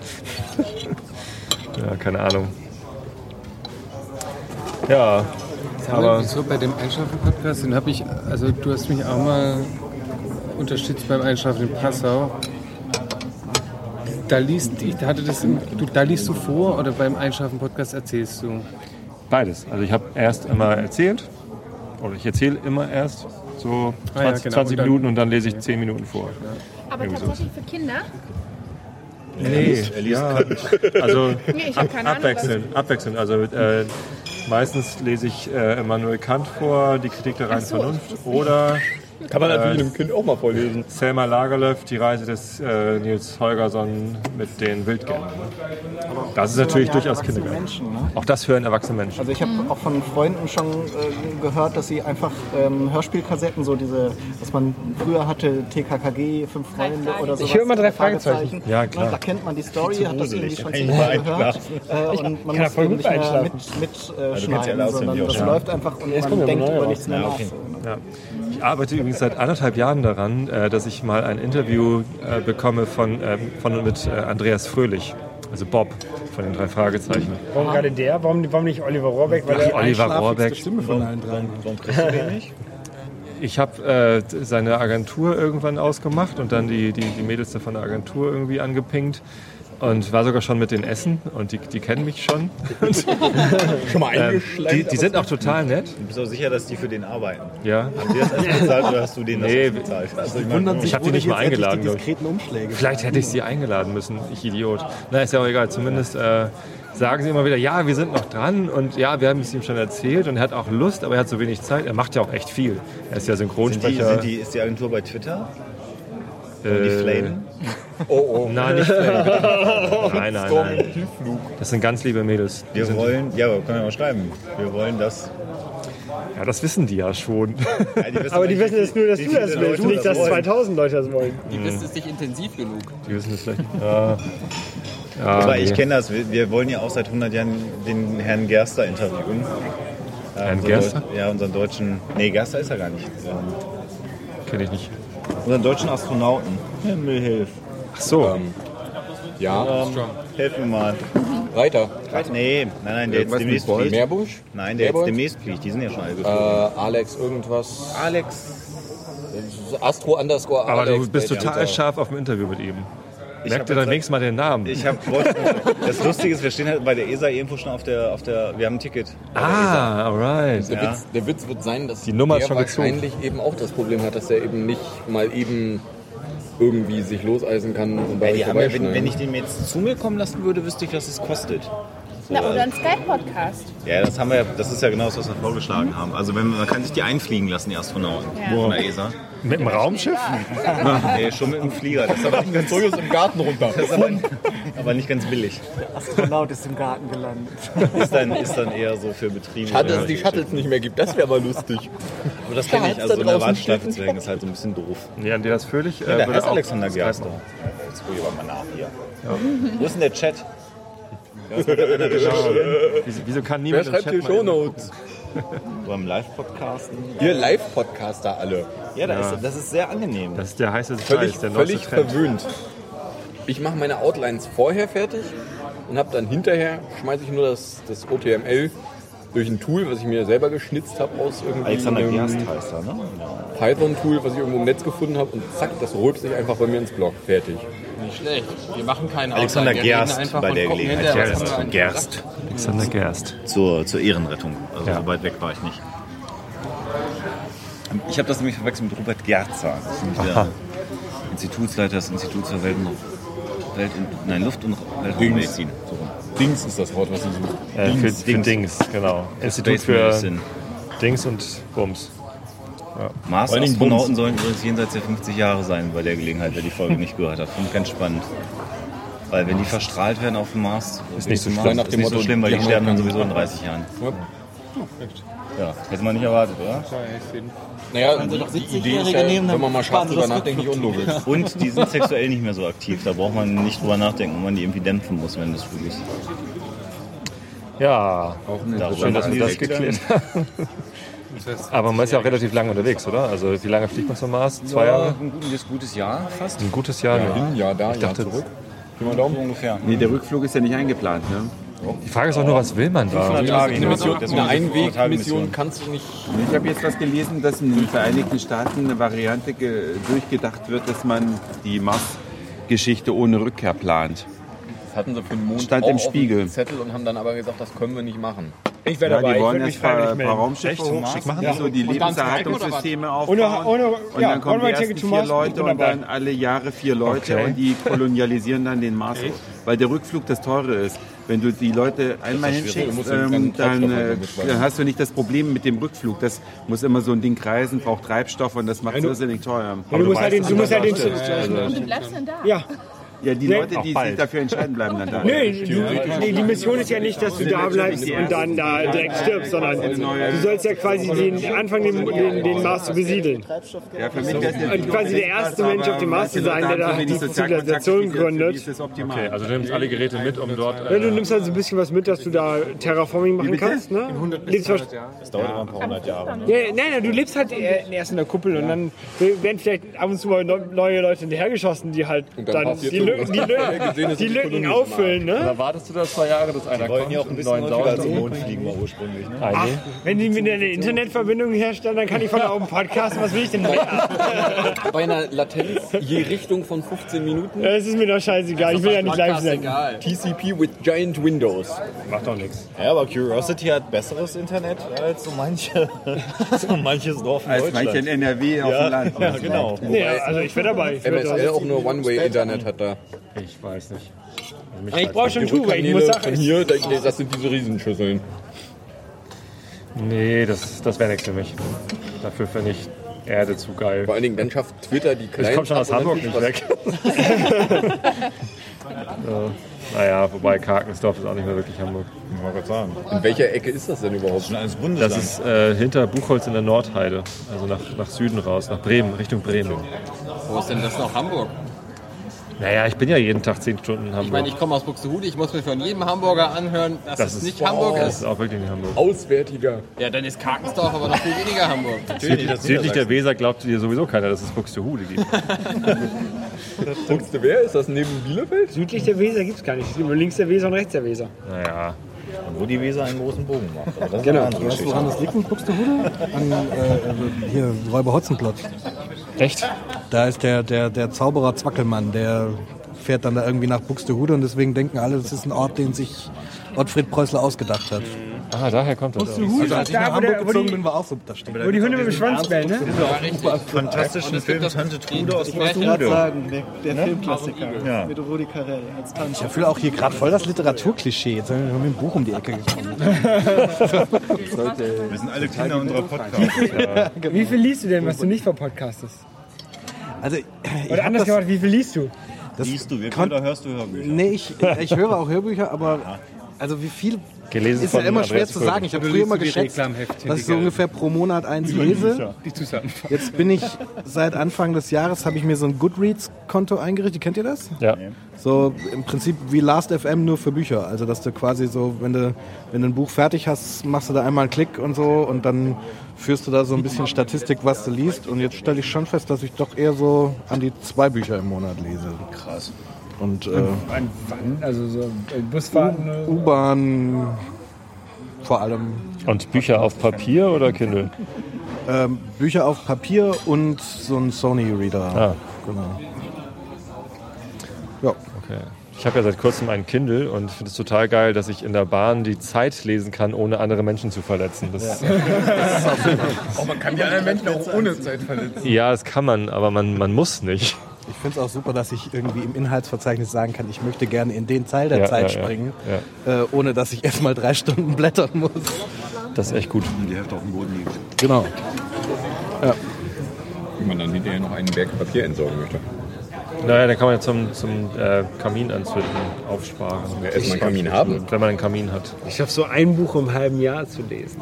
ja, keine Ahnung. Ja, Aber wieso bei dem Einschlafen-Podcast, den habe ich, also du hast mich auch mal unterstützt beim Einschlafen in Passau. Da liest, ich hatte das, da liest du vor oder beim Einschlafen-Podcast erzählst du? Beides. Also ich habe erst immer erzählt, oder ich erzähle immer erst so 20, Ah ja, genau. 20 Und dann- Minuten und dann lese ich 10 Minuten vor. Aber Irgendwie tatsächlich für Kinder? Nee, Er liest ja. Kant. Also Nee, ich hab keine Ahnung, abwechselnd, abwechselnd. Also äh, meistens lese ich äh, Immanuel Kant vor, die Kritik der reinen so, Vernunft, oder Kann man natürlich äh, einem Kind auch mal vorlesen. Selma Lagerlöf, die Reise des äh, Nils Holgersson mit den Wildgängern. Das ist natürlich durchaus Kindergarten. Menschen, ne? Auch das hören erwachsene Menschen. Also ich habe auch von Freunden schon äh, gehört, dass sie einfach ähm, Hörspielkassetten, so diese, was man früher hatte, TKKG, Fünf Freunde oder so. Ich höre immer drei Fragezeichen. Ja, klar. Da kennt man die Story, hat das irgendwie schon Kann ich zigmal mal gehört. Äh, und man kann muss voll eben gut nicht mehr mit, äh, auswendig sondern das läuft einfach und Jetzt man denkt über nichts mehr nach. Ja, so, ne? Ja. Ich arbeite übrigens seit anderthalb Jahren daran, äh, dass ich mal ein Interview äh, bekomme von, ähm, von und mit äh, Andreas Fröhlich, also Bob von den drei Fragezeichen. Warum gerade der? Warum, warum nicht Oliver Rohrbeck? Weil Ach, er Oliver Rohrbeck. Stimme von allen dreien. Warum kriegst du den nicht? Ich habe äh, seine Agentur irgendwann ausgemacht und dann die, die, die Mädels von der Agentur irgendwie angepinkt. Und war sogar schon mit den Essen und die, die kennen mich schon. Schon mal ähm, eingeschleimt, die, die sind auch total nett. Du bist auch sicher, dass die für den arbeiten. Ja. Haben die das erst bezahlt oder hast du denen das Nee, erst bezahlt? Also ich Wundern meine, sich, Ich habe die nicht mal eingeladen. Die diskreten Umschläge. Vielleicht hätte ich sie eingeladen müssen, ich Idiot. Na, ist ja auch egal. Zumindest äh, sagen sie immer wieder, ja, wir sind noch dran und ja, wir haben es ihm schon erzählt und er hat auch Lust, aber er hat so wenig Zeit. Er macht ja auch echt viel. Er ist ja sind die, Synchronsprecher. sind die, ist die Agentur bei Twitter? äh, die Flamen? Oh, oh. Nein, nicht Flamen. nein, nein, nein. Das sind ganz liebe Mädels. Die Wir sind, wollen, ja, aber können wir mal schreiben. Wir wollen das. ja, das wissen die ja schon. Ja, die Aber die wissen es nur, dass du das willst, Leute nicht, dass wollen. 2000 Leute das wollen. Die wissen es nicht intensiv genug. Die wissen es vielleicht. Ja. Ja, Aber ich nee. kenne das. Wir, wir wollen ja auch seit 100 Jahren den Herrn Gerster interviewen. Äh, Herrn unseren Gerster? Deu- Ja, unseren deutschen. Nee, Gerster ist er gar nicht. Ähm, Kenn ich nicht. Unseren deutschen Astronauten. Himmel hilf. Ach so. Ähm, ja, Ähm, hilf mir mal. Reiter. Nee, nein, nein, der jetzt demnächst fliegt. Meerbusch? Nein, der jetzt Meerbusch? demnächst fliegt. Die sind ja schon alle Äh, geflogen. Alex irgendwas. Alex. Astro underscore Aber Alex. du bist total scharf auf dem Interview mit ihm. Ich Merk hab dir dann wenigstens mal den Namen. Ich habe das Lustige ist, wir stehen halt bei der ESA irgendwo schon auf der, auf der wir haben ein Ticket. ah, alright. Der, Ja. Witz, der Witz wird sein, dass Die Nummer der ist schon gezogen. wahrscheinlich eben auch das Problem hat, dass er eben nicht mal eben irgendwie sich loseisen kann und Ja, bei haben ja, wenn, wenn ich den jetzt zu mir kommen lassen würde, wüsste ich, was es kostet. Na, oder ein Skype-Podcast. Ja, das haben wir, ja- das ist ja genau das, was wir vorgeschlagen haben. Also wenn, man kann sich die einfliegen lassen, die Astronauten Ja. von der ESA. Mit dem Raumschiff? nee, schon mit dem Flieger. Das ist aber nicht ganz Sojus im Garten runter. Das ist aber, aber nicht ganz billig. Astronaut ist im Garten gelandet. Ist dann, ist dann eher so für Betriebe. Schade, dass es Ja. die Shuttles nicht mehr gibt. Das wäre mal lustig. Aber das kenne ich. Also in der Warteschleife zu hängen ist halt so ein bisschen doof. Nee, Andreas Fröhlich. Ja, der heißt Alexander Gerster. Jetzt gucke ich aber mal nach hier. Wo ist denn der Chat? Wieso, wieso kann Wer niemand im schreibt mal Shownotes? Beim Live-Podcasten. Ihr Live-Podcaster alle. Ja, das, Ja. Ist, das ist sehr angenehm. Das ist der heiße Völlig, Scheiß, der völlig Trend. verwöhnt. Ich mache meine Outlines vorher fertig und habe dann hinterher, schmeiße ich nur das, das OTML durch ein Tool, was ich mir selber geschnitzt habe aus irgendwie Alexander einem Gerst heißt er, ne? Python-Tool, was ich irgendwo im Netz gefunden habe und zack, das rülpst sich einfach bei mir ins Blog. Fertig. Nicht schlecht. Wir machen keinen Alexander reden Gerst einfach bei der Gelegenheit. Gerst. Gerst. Alexander Gerst. Zur, zur Ehrenrettung. Also Ja. so weit weg war ich nicht. Ich habe das nämlich verwechselt mit Robert Gerzer. Das ist nämlich der Aha. Institutsleiter des Instituts für Welt, Welt und, nein, Luft- und Weltraummedizin. So. Dings ist das Wort, was ich suche. Äh, für, Dings, für Dings. Genau. Institut für Medicine. Dings und Bums. Ja. Mars-Astronauten sollen übrigens jenseits der 50 Jahre sein bei der Gelegenheit, wer die Folge nicht gehört hat. Finde ich ganz spannend. Weil wenn die verstrahlt werden auf dem Mars, Ist nicht so Mars, ist nicht so schlimm, weil die sterben dann sowieso in Gefahr. 30 Jahren. Ja. Ja, hätte man nicht erwartet, oder? Naja, doch die 70-Jährige Idee ist ja, nehmen, wenn man mal scharf drüber das nachdenkt, nicht unlogisch. Und die sind sexuell nicht mehr so aktiv. Da braucht man nicht drüber nachdenken, ob man die irgendwie dämpfen muss, wenn das früh ist. Ja, Darüber schön, dass wir das geklärt haben. Aber man ist ja auch relativ lange unterwegs, oder? Also wie lange fliegt man zum Mars? Zwei Ja, Jahre? Ein gutes, gutes Jahr fast. Ein gutes Jahr. Ja, ne? hin, ja, da, Ich ja, dachte, zurück. Daumen ungefähr. Nee, der Rückflug ist ja nicht eingeplant. Ne? Die Frage ist auch nur, was will man da? 500 Tage Eine, Mission, Deswegen eine sind es 500 Tage Einwegmission kannst du nicht. Ich habe jetzt was gelesen, dass in den Vereinigten Staaten eine Variante ge- durchgedacht wird, dass man die Mars-Geschichte ohne Rückkehr plant. Das hatten sie für den Mond Stand auch im auf dem Spiegel. Zettel und haben dann aber gesagt, das können wir nicht machen. Ich wäre Ja, dabei. die ich wollen würde jetzt mich ein paar. Raumschiffe hochschicken, machen? so die Und dann Lebenserhaltungssysteme Ohne- aufbauen. ohne- und ja, dann kommen die ersten vier Mars, ich Leute und dann alle Jahre vier Leute Okay. und die kolonialisieren dann den Mars. Weil der Rückflug das Teure ist. Wenn du die Leute einmal. Du hinschickst, ähm, dann, äh, dann hast du nicht das Problem mit dem Rückflug. Das muss immer so ein Ding kreisen, braucht Treibstoff und das macht du- irrsinnig teuer. Ja, du musst halt den, du musst halt den, Und du bleibst dann da. ja. Ja, die Nee, Leute, die sich dafür entscheiden, bleiben dann da. Nee, die, die Mission ist ja nicht, dass du da bleibst und dann da direkt stirbst, sondern du sollst ja quasi den, anfangen, den, den, den Mars zu besiedeln. Ja, für mich Und quasi der erste Mensch auf dem Mars zu sein, der da die Zivilisation gründet. Okay, also du nimmst alle Geräte mit, um dort... Ja, du nimmst also ein bisschen was mit, dass du da Terraforming machen kannst, ne? Lebst Das dauert immer ein paar hundert Jahre. ja, nein, nein, du lebst halt äh, erst in der Kuppel und dann werden vielleicht ab und zu mal neu- neue Leute hinterhergeschossen, die halt Und dann die Lücken, die. Lücken, Gesehen, die die Lücken auffüllen, ne? Da wartest du da zwei Jahre, dass einer Die kommt ja auch ein bisschen neuen häufiger zum Mond fliegen, mal ursprünglich. Ne? Ach, wenn die mir eine Internetverbindung herstellen, dann kann ich von da oben podcasten. Was will ich denn mehr? Bei einer Latenz je Richtung von 15 Minuten. Es ist mir doch scheißegal. Ich will ja nicht live sein. Egal. TCP with Giant Windows. Macht doch nichts. Ja, aber Curiosity hat besseres Internet als so manche, so manches Dorf in Als manche in NRW auf dem Land. Ja, genau. Nee, also ich wäre dabei. Ich, würd MSL das- auch nur One-Way-Internet hat da. Ich weiß nicht. Also ich brauche das schon weil ich muss sagen, hier, das das sind diese Riesenschüsseln. Nee, das, das wäre nichts für mich. Dafür finde ich Erde zu geil. Vor allen Dingen, dann schafft Twitter die kleinen. Ich komme schon aus Hamburg nicht weg. so. Naja, wobei Karkensdorf ist auch nicht mehr wirklich Hamburg. Ich wollte gerade sagen. In welcher Ecke ist das denn überhaupt? Schon alles Bundesland. Das ist äh, hinter Buchholz in der Nordheide. Also nach, nach Süden raus, nach Bremen, Richtung Bremen. Wo ist denn das noch Hamburg? Naja, ich bin ja jeden Tag 10 Stunden in Ich Hamburg. meine, ich komme aus Buxtehude, ich muss mir von jedem Hamburger anhören, dass das es nicht Hamburg Das ist. ist auch wirklich nicht Hamburg. Auswärtiger. Ja, dann ist Karkensdorf aber noch viel weniger Hamburg. Südlich der Weser glaubt dir sowieso keiner, dass es Buxtehude gibt. Du wer? Ist das neben Bielefeld? südlich der Weser gibt es gar nicht. Es gibt nur links der Weser und rechts der Weser. Naja, wo die Weser einen großen Bogen macht. Aber das ist Genau. Weißt du, woran das liegt mit Buxtehude? An äh, hier Räuber Hotzenplotz. Echt? Da ist der, der, der Zauberer Zwackelmann, der fährt dann da irgendwie nach Buxtehude und deswegen denken alle, das ist ein Ort, den sich Ottfried Preußler ausgedacht hat. Ah, daher kommt das. Also als ich nach Hamburg gezogen bin, war auch so da stehen. Wo die Hunde mit dem Schwanz bellen, ne? Fantastischen Film Tante Trude aus Ich wollte gerade Trude. sagen, der, der Ne? Filmklassiker Ja. mit Rudi Carell als Tante. Ich fühle auch hier gerade voll das Literaturklischee. Jetzt sind wir mit dem Buch um die Ecke gekommen. Wir sind alle Kinder unserer Podcasts. Wie viel liest du denn, was du nicht verpodcastest? Also, Oder anders das- gefragt, wie viel liest du? Das Liest du wirklich oder hörst du Hörbücher? Nee, ich, ich höre auch Hörbücher, aber also wie viel Gelesen ist ja immer schwer Andreas zu sagen. Ich habe früher immer geschätzt, dass ich so ungefähr pro Monat eins lese. Jetzt bin ich seit Anfang des Jahres habe ich mir so ein Goodreads-Konto eingerichtet. Kennt ihr das? Ja. So im Prinzip wie Last.fm nur für Bücher. Also dass du quasi so, wenn du, wenn du ein Buch fertig hast, machst du da einmal einen Klick und so und dann führst du da so ein bisschen Statistik, was du liest. Und jetzt stelle ich schon fest, dass ich doch eher so an die zwei Bücher im Monat lese. Krass. Und äh, An wann? Also so äh, Busfahrten? U-Bahn vor allem. Und Bücher auf Papier oder Kindle? Ähm, Bücher auf Papier und so ein Sony-Reader. Ah. Genau. Ja. Okay. Ich habe ja seit kurzem ein Kindle und finde es total geil, dass ich in der Bahn die Zeit lesen kann, ohne andere Menschen zu verletzen. Das, Oh, man kann die anderen Menschen auch ohne Zeit verletzen. ja, das kann man, aber man, man muss nicht. Ich finde es auch super, dass ich irgendwie im Inhaltsverzeichnis sagen kann, ich möchte gerne in den Teil der Ja, Zeit ja, ja. springen, Äh, ohne dass ich erstmal drei Stunden blättern muss. Das ist echt gut. Die Hälfte auf dem Boden liegt. Genau. Ja. Wie man dann hinterher noch einen Berg Papier entsorgen möchte. Naja, dann kann man ja zum, zum äh, Kamin anzünden aufsparen. Ja, erst mal einen Kamin haben. Wenn man einen Kamin hat. Ich schaffe so ein Buch im halben Jahr zu lesen.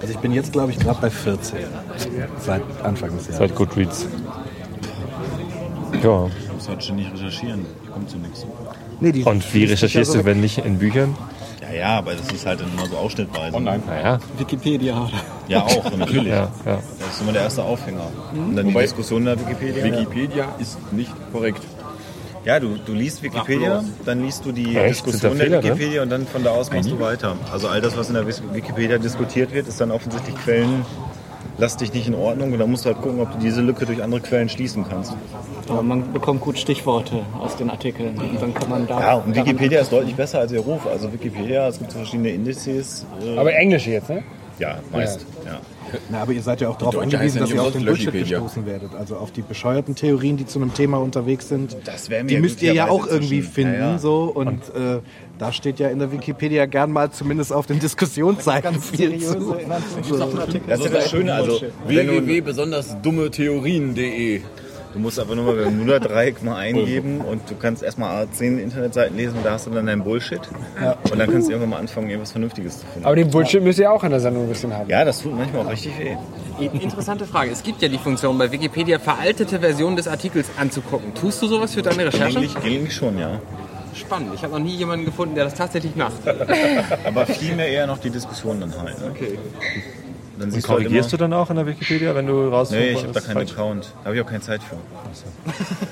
Also ich bin jetzt, glaube ich, gerade bei 14. Seit Anfang des Jahres. Seit Goodreads. Ja. Du musst halt ständig recherchieren. Kommt zu nichts. Nee, die Und wie recherchierst du, wenn nicht in Büchern? Ja, ja, aber das ist halt dann immer so ausschnittweise. Online. Naja. Wikipedia oder? Ja, auch, natürlich. Ja, ja. Das ist immer der erste Aufhänger. Und dann die Wobei- Diskussion der Wikipedia. Wikipedia ist nicht korrekt. Ja, du, du liest Wikipedia, dann liest du die Echt? Diskussion da der Fehler? Wikipedia und dann von da aus machst du weiter. Also all das, was in der Wikipedia diskutiert wird, ist dann offensichtlich quellenlastig nicht in Ordnung und dann musst du halt gucken, ob du diese Lücke durch andere Quellen schließen kannst. Aber man bekommt gut Stichworte aus den Artikeln und dann kann man da. Ja, und Wikipedia ist deutlich besser als ihr Ruf. Also Wikipedia, es gibt so verschiedene Indizes. äh, Aber Englisch jetzt, ne? Ja, meist. Ja. Na, aber ihr seid ja auch darauf angewiesen, ja dass ihr auf den Bullshit Löschipedia. gestoßen werdet. Also auf die bescheuerten Theorien, die zu einem Thema unterwegs sind. Das mir Die müsst ihr ja auch irgendwie finden. Ja, ja. So, und äh, da steht ja in der Wikipedia gern mal zumindest auf den Diskussionsseiten viel zu. Das ist ja das Schöne. Also, wenn du, www.besondersdummetheorien.de du musst einfach nur mal beim Bermuda-Dreieck mal eingeben und du kannst erstmal zehn Internetseiten lesen und da hast du dann dein Bullshit. Und dann kannst du irgendwann mal anfangen, irgendwas Vernünftiges zu finden. Aber den Bullshit müsst ihr auch an der Sendung ein bisschen haben. Ja, das tut manchmal auch richtig weh. Interessante Frage. Es gibt ja die Funktion bei Wikipedia, veraltete Versionen des Artikels anzugucken. Tust du sowas für deine Recherche? Gelegentlich, gelegentlich schon, ja. Spannend. Ich habe noch nie jemanden gefunden, der das tatsächlich macht. Aber vielmehr eher noch die Diskussion dann halt. Ne? Okay. Dann Und du halt korrigierst du immer, dann auch in der Wikipedia, wenn du raus Nee, ich habe da keinen Account. Da habe ich auch keine Zeit für.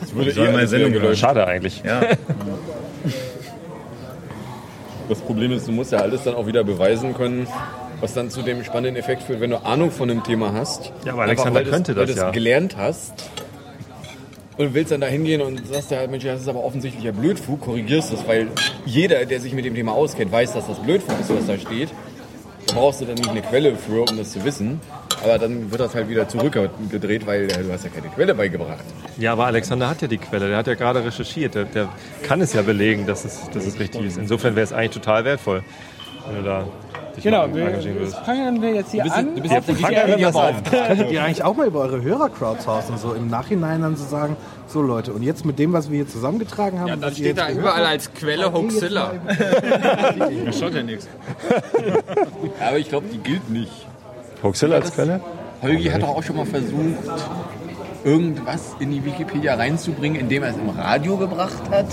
Das würde Ich soll eh meine Sendung gelöscht. Schade eigentlich. Ja, Das Problem ist, du musst ja alles dann auch wieder beweisen können, was dann zu dem spannenden Effekt führt, wenn du Ahnung von einem Thema hast. Ja, aber Alexander Einfach, weil könnte weil das du es ja. gelernt hast. Und du willst dann da hingehen und sagst ja, Mensch, das ist aber offensichtlich ja Blödfug, korrigierst das, weil jeder, der sich mit dem Thema auskennt, weiß, dass das Blödfug ist, was da steht. Da brauchst du dann nicht eine Quelle für, um das zu wissen. Aber dann wird das halt wieder zurückgedreht, weil äh, du hast ja keine Quelle beigebracht. Ja, aber Alexander hat ja die Quelle, der hat ja gerade recherchiert, der, der kann es ja belegen, dass es, dass es richtig ist. Insofern wäre es eigentlich total wertvoll, wenn du da dich Genau, mal engagieren würdest. fangen wir jetzt hier Du bist- an. du bist ja auf die Politiker, Wikipedia aber auf. Könntet ihr eigentlich auch mal über eure Hörer crowdsourcen, so im Nachhinein dann so sagen, so Leute, und jetzt mit dem, was wir hier zusammengetragen haben, Ja, dann steht da jetzt überall als Quelle Hoaxilla. das schaut ja nichts. Aber ich glaube, die gilt nicht. Hoaxilla als Quelle? Holgi hat doch auch schon mal versucht, irgendwas in die Wikipedia reinzubringen, indem er es im Radio gebracht hat.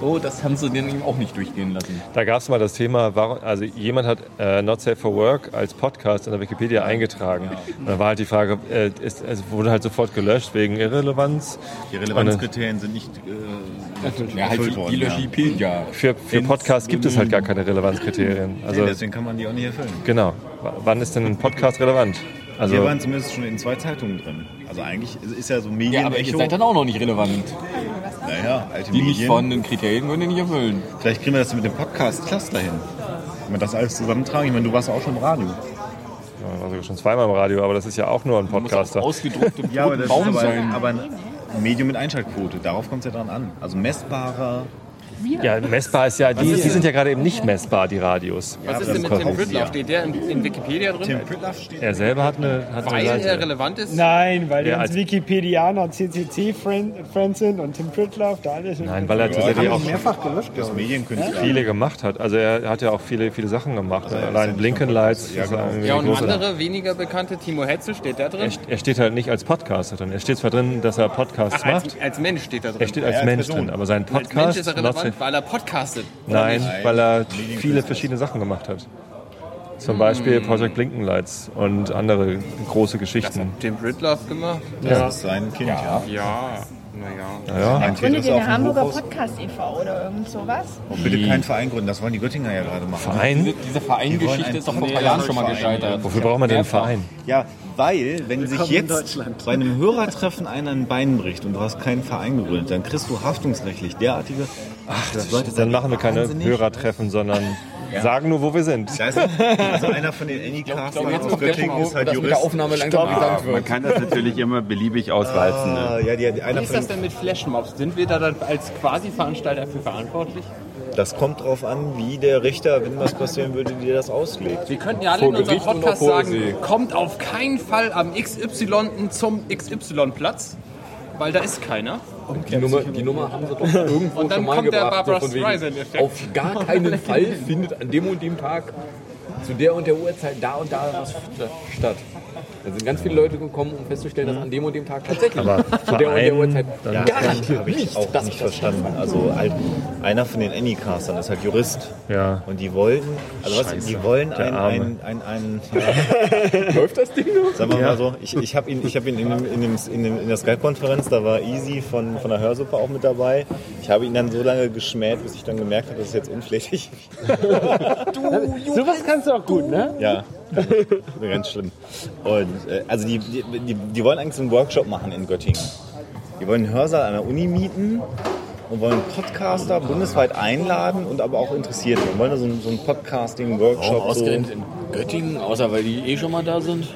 So, das haben sie ihm auch nicht durchgehen lassen. Da gab es mal das Thema, warum, also jemand hat äh, Not Safe for Work als Podcast in der Wikipedia eingetragen. Und da war halt die Frage, äh, ist, es wurde halt sofort gelöscht wegen Irrelevanz. Die Relevanzkriterien sind nicht äh, Ja, halt erfüllt die worden. ja. Löschipedia. Für, für Podcasts gibt es halt gar keine Relevanzkriterien. Also nee, deswegen kann man die auch nicht erfüllen. genau. W- Wann ist denn ein Podcast relevant? Also wir waren zumindest schon in zwei Zeitungen drin. Also eigentlich ist ja so Medien. Ja, aber ihr seid dann auch noch nicht relevant. Naja, alte Die Medien. nicht vorhandenen Kriterien können ihr nicht erfüllen. Vielleicht kriegen wir das mit dem Podcast Cluster hin. Wenn wir das alles zusammentragen. Ich meine, du warst auch schon im Radio. Ja, war sogar schon zweimal im Radio, aber das ist ja auch nur ein Podcaster. Ausgedruckte Ja, aber das ist Baum aber, sein. aber ein Medium mit Einschaltquote. Darauf kommt es ja dran an. Also messbarer. Ja, messbar ist ja, die, die sind ja gerade eben nicht messbar, die Radios. Was ist denn mit Tim Pritloff? Steht der in, in Wikipedia drin? Tim Pritloff steht. Er selber hat eine, hat eine Weil Seite. er relevant ist? Nein, weil die Ja, als- Wikipedianer und CCC-Friends sind und Tim Pritloff, da alles. Nein, weil er tatsächlich auch mehrfach gelöscht, Das Medienkünstler. viele gemacht hat. Also er hat ja auch viele, viele Sachen gemacht. Allein Blinken Lights. Ja, ist genau. Ja, und große- andere, weniger bekannte, Timo Hetzel, steht der drin? Er, er steht halt nicht als Podcaster drin. Er steht zwar drin, dass er Podcasts Ach, als, macht. als Mensch steht er drin. Er steht als Ja, als Mensch Person. drin, aber sein als Mensch Podcast. ist er weil er podcastet. Nein, Nein, weil er viele verschiedene Sachen gemacht hat. Zum. Beispiel Project Blinkenlights und andere große Geschichten. Tim Pritloff gemacht? Das ist sein Kind, ja. Ja, naja. Ja, Ein Kind Gründet ihr eine Hamburger Hochhaus. Podcast e.V. oder irgend sowas? Oh, bitte keinen Verein gründen. Das wollen die Göttinger ja gerade machen. Verein? Diese, diese Vereingeschichte ist doch vor ein paar Jahren schon mal gescheitert. Wofür braucht man denn einen Verein? Ja, weil, wenn sich Willkommen in jetzt bei einem Hörertreffen einer ein Bein bricht und du hast keinen Verein gegründet, dann kriegst du haftungsrechtlich derartige. Ach, das Leute Dann machen wir keine Hörertreffen, sondern sagen nur, wo wir sind. Da ist also einer von den Anycasts aus Göttingen ist halt dass mit der Jurist. Aufnahme langsam brisant Man kann das natürlich immer beliebig auswalzen. Ah, Ne? ja, die, die, einer Wie ist das denn mit Flashmobs? Sind wir da dann als Quasi-Veranstalter für verantwortlich? das kommt drauf an, wie der Richter, wenn was passieren würde, dir das auslegt. Wir könnten ja alle Vor in unserem Gericht Podcast sagen, See. kommt auf keinen Fall am XY zum XY-Platz, weil da ist keiner. Die Nummer, die Nummer haben sie doch irgendwo Und dann schon mal kommt der gebracht. Barbra so von wegen, auf gar keinen Fall findet an dem und dem Tag zu der und der Uhrzeit da und da was statt. Da sind ganz viele Leute gekommen, um festzustellen, dass an dem und dem Tag tatsächlich Aber zu der und der Uhrzeit dann- Ja, garantiert habe ich nicht. auch das nicht verstanden. Also halt, einer von den Anycastern ist halt Jurist. Ja. Und die wollten, also was, die wollen der ein, Arme. ein, ein, ein, Läuft das Ding noch? Sagen wir mal so, ich, ich habe ihn, ich hab ihn in, dem, in, dem, in, dem, in der Skype-Konferenz, da war Easy von, von der Hörsuppe auch mit dabei. Ich habe ihn dann so lange geschmäht, bis ich dann gemerkt habe, das ist jetzt unflätig. Sowas kannst du auch gut, ne? Ja, ganz schlimm. Und äh, also die, die, die, die wollen eigentlich so einen Workshop machen in Göttingen. Die wollen einen Hörsaal an der Uni mieten und wollen Podcaster bundesweit einladen und aber auch Interessierte. Und wollen da so einen, so einen Podcasting-Workshop. Warum ausgerechnet in Göttingen, außer weil die eh schon mal da sind?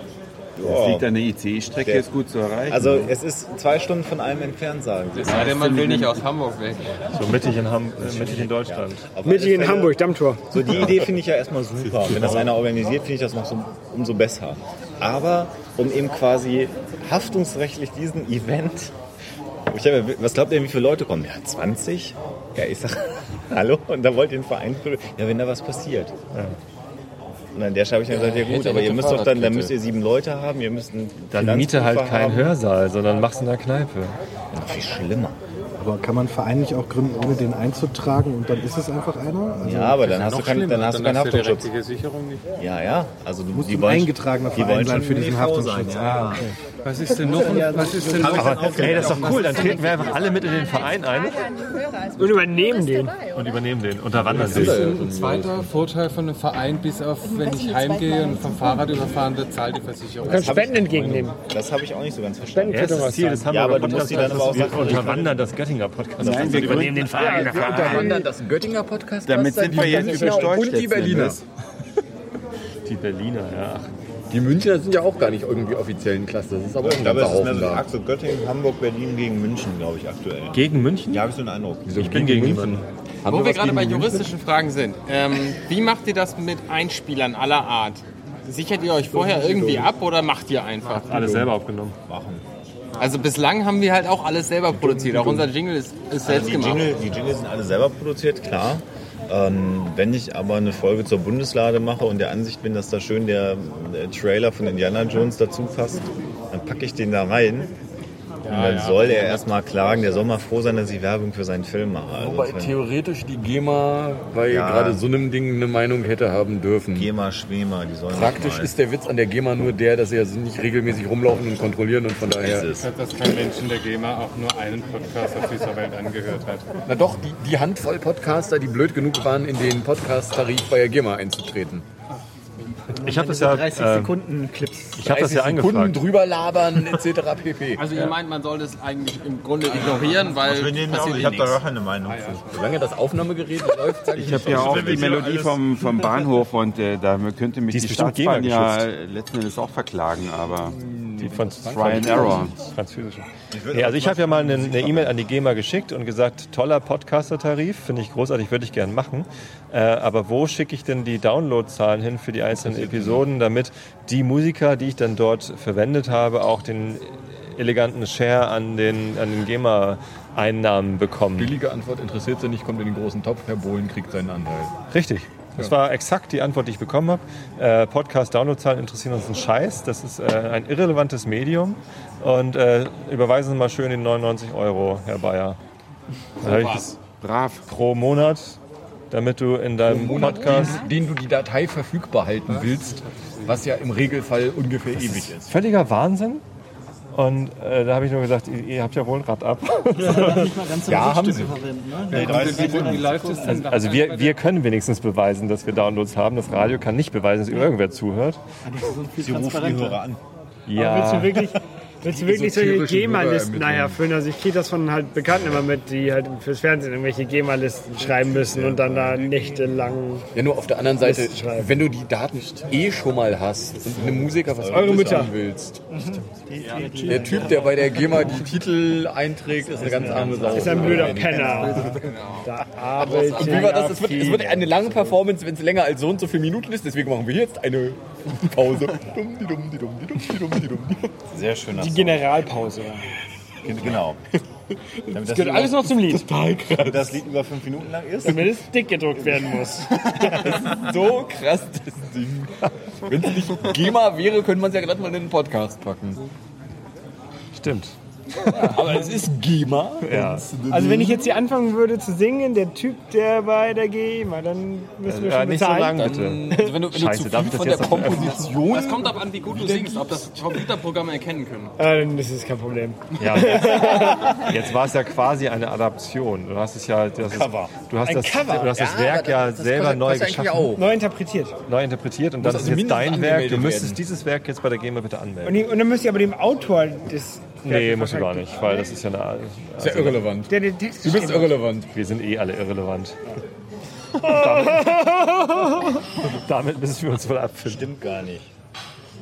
Das liegt an der ICE-Strecke, ist gut zu erreichen. Also es ist zwei Stunden von allem entfernt, sagen sie. Es sei denn, man will nicht aus Hamburg weg. So mittig in, Ham äh, mittig in Deutschland. Mittig in Hamburg, Dammtor. So die Idee finde ich ja erstmal super. Wenn das einer organisiert, finde ich das noch so, umso besser. Aber um eben quasi haftungsrechtlich diesen Event. Ja- was glaubt ihr, wie viele Leute kommen? Ja, 20? Ja, ich sag, hallo? Und da wollt ihr einen Verein? Ja, wenn da was passiert. Und an der Stelle habe ich dann gesagt, ja gut, aber ihr müsst doch dann, dann müsst ihr sieben Leute haben, ihr müsst einen Dann miete halt keinen. Hörsaal, sondern mach's in der Kneipe. Noch viel schlimmer. Aber kann man einen Verein nicht auch gründen, ohne den einzutragen und dann ist es einfach einer? Also, Ja, aber dann hast du keinen, dann hast du keinen Haftungsschutz. Sicherung nicht. Ja, ja. Also du muss die ein wollen, eingetragener die Verein sein schon für diesen Haftungsschutz. sein, ja. okay. Was ist denn noch? Was ist denn noch? Aber hey, das ist doch cool, dann treten wir einfach alle mit in den Verein ein Und übernehmen den. und übernehmen den, unterwandern Das ist den. ein zweiter Vorteil von einem Verein, bis auf wenn ich heimgehe und vom Fahrrad überfahren wird, zahlt die Versicherung. Du kannst Spenden entgegennehmen. Das habe ich auch nicht so ganz verstanden. Erstes Ziel des Ja, aber du musst die dann ist, aber auch unterwandern das Göttinger Podcast. Nein, wir übernehmen den Verein. Wir unterwandern das Göttinger Podcast. Damit sind wir jetzt über Deutsch Und die letzten Berliners. Die Berliner, ja. Die Münchner sind ja auch gar nicht irgendwie offiziell ein Cluster. Das ist aber auch ein glaube, ganzer es ist mehr Haufen so da. Achse Göttingen, Hamburg, Berlin gegen München, glaube ich, aktuell. Gegen München? Ja, habe ich so einen Eindruck. Ich bin gegen niemanden. Haben Wo wir was gerade bei juristischen Fragen sind. Ähm, wie macht ihr das mit Einspielern aller Art? Sichert ihr euch vorher irgendwie ab oder macht ihr einfach? Alles selber aufgenommen. Also bislang haben wir halt auch alles selber produziert. Auch unser Jingle ist, ist Also selbst die, gemacht. Jingle, die Jingle sind alle selber produziert, klar. Ähm, wenn ich aber eine Folge zur Bundeslade mache und der Ansicht bin, dass da schön der, der Trailer von Indiana Jones dazu passt, dann packe ich den da rein. Und dann soll er erstmal klagen, der soll mal froh sein, dass ich Werbung für seinen Film mache. Also Wobei theoretisch die GEMA bei Ja. gerade so einem Ding eine Meinung hätte haben dürfen. GEMA, Schwema, die sollen Praktisch mal. ist der Witz an der GEMA nur der, dass sie ja nicht regelmäßig rumlaufen und kontrollieren und von daher. Ist es. Dass kein Mensch in der GEMA auch nur einen Podcast auf dieser Welt angehört hat. Na doch, die, die Handvoll Podcaster, die blöd genug waren, in den Podcast-Tarif bei der GEMA einzutreten. Ich habe das ja, 30 äh, Sekunden Clips. Ich habe das ja Sekunden angefragt. drüber labern etc. pp. Also ihr meint, man soll das eigentlich im Grunde ignorieren, weil Also auch- ich eh habe da gar keine Meinung Ah, zu. Solange das Aufnahmegerät läuft, sage ich Ich habe ja auch die Melodie vom, vom Bahnhof und äh, da könnte mich Die die, Staatsbahn ja letzten Endes auch verklagen, aber Die von Try and Error. Französische. Nee, also ich habe ja mal eine E-Mail an die GEMA geschickt und gesagt, toller Podcaster-Tarif, finde ich großartig, würde ich gern machen. Äh, aber wo schicke ich denn die Downloadzahlen hin für die einzelnen Episoden, damit die Musiker, die ich dann dort verwendet habe, auch den eleganten Share an den, an den GEMA-Einnahmen bekommen? Billige Antwort interessiert sie nicht, kommt in den großen Topf, Herr Bohlen kriegt seinen Anteil. Richtig. Das war exakt die Antwort, die ich bekommen habe. Äh, Podcast-Downloadzahlen interessieren uns einen Scheiß. Das ist äh, ein irrelevantes Medium. Und äh, überweisen Sie mal schön die 99 Euro, Herr Bayer. Das brav pro Monat, damit du in deinem Monat, Podcast den, den du die Datei verfügbar halten willst, was ja im Regelfall ungefähr ewig ist. völliger Wahnsinn. Und äh, da habe ich nur gesagt, ihr, ihr habt ja wohl ein Rad ab. Ja, haben sie. Also, also wir, wir können wenigstens beweisen, dass wir Downloads haben. Das Radio kann nicht beweisen, dass irgendwer zuhört. Sie rufen die Hörer an. Ja. Willst du wirklich, willst du wirklich solche GEMA-Listen Hörer nachher füllen? Also ich kriege das von halt Bekannten immer mit, die halt fürs Fernsehen irgendwelche GEMA-Listen schreiben müssen und dann da nächtelang... Ja, nur auf der anderen Seite, wenn du die Daten eh schon mal hast und einem Musiker was Eure Mütter. willst. Der Typ, der bei der GEMA die Titel einträgt, ist eine ganz andere Sache. Ist ein blöder Penner. Da wie war das? Es wird, es wird eine lange Performance, wenn es länger als so und so viele Minuten ist. Deswegen machen wir jetzt eine Pause. Sehr schön. Die Generalpause. Genau. Damit Das gehört alles noch zum Lied. Total krass. Das Lied über fünf Minuten lang ist. Damit es dick gedruckt werden muss. So krass, das Ding. Wenn es nicht GEMA wäre, könnte man es ja gerade mal in den Podcast packen. Stimmt. Aber es ist GEMA. Ja. Also wenn ich jetzt hier anfangen würde zu singen, der Typ, der bei der GEMA, dann müssen wir Ja, schon nicht so bezahlen. lang, bitte. Also wenn du, wenn Scheiße, du darf zu ich viel das von jetzt der Komposition... Das kommt darauf an, wie gut du singst, ob das Computerprogramme erkennen können. Äh, das ist kein Problem. Ja, jetzt, jetzt war es ja quasi eine Adaption. Du hast es ja, du hast, Cover. Das, du hast Ein das, Cover. Du hast das Ja, Werk ja das- das selber kostet- neu geschaffen, auch. Neu interpretiert. neu interpretiert und Muss dann ist also jetzt dein Werk. Du müsstest werden. dieses Werk jetzt bei der GEMA bitte anmelden. Und, und dann müsst ihr aber dem Autor des... Nee, musst du gar nicht, weil das ist ja eine. Also, Ist ja irrelevant. Der den Text Du bist irrelevant. wir sind eh alle irrelevant. damit, damit müssen wir uns wohl abfinden. Stimmt gar nicht.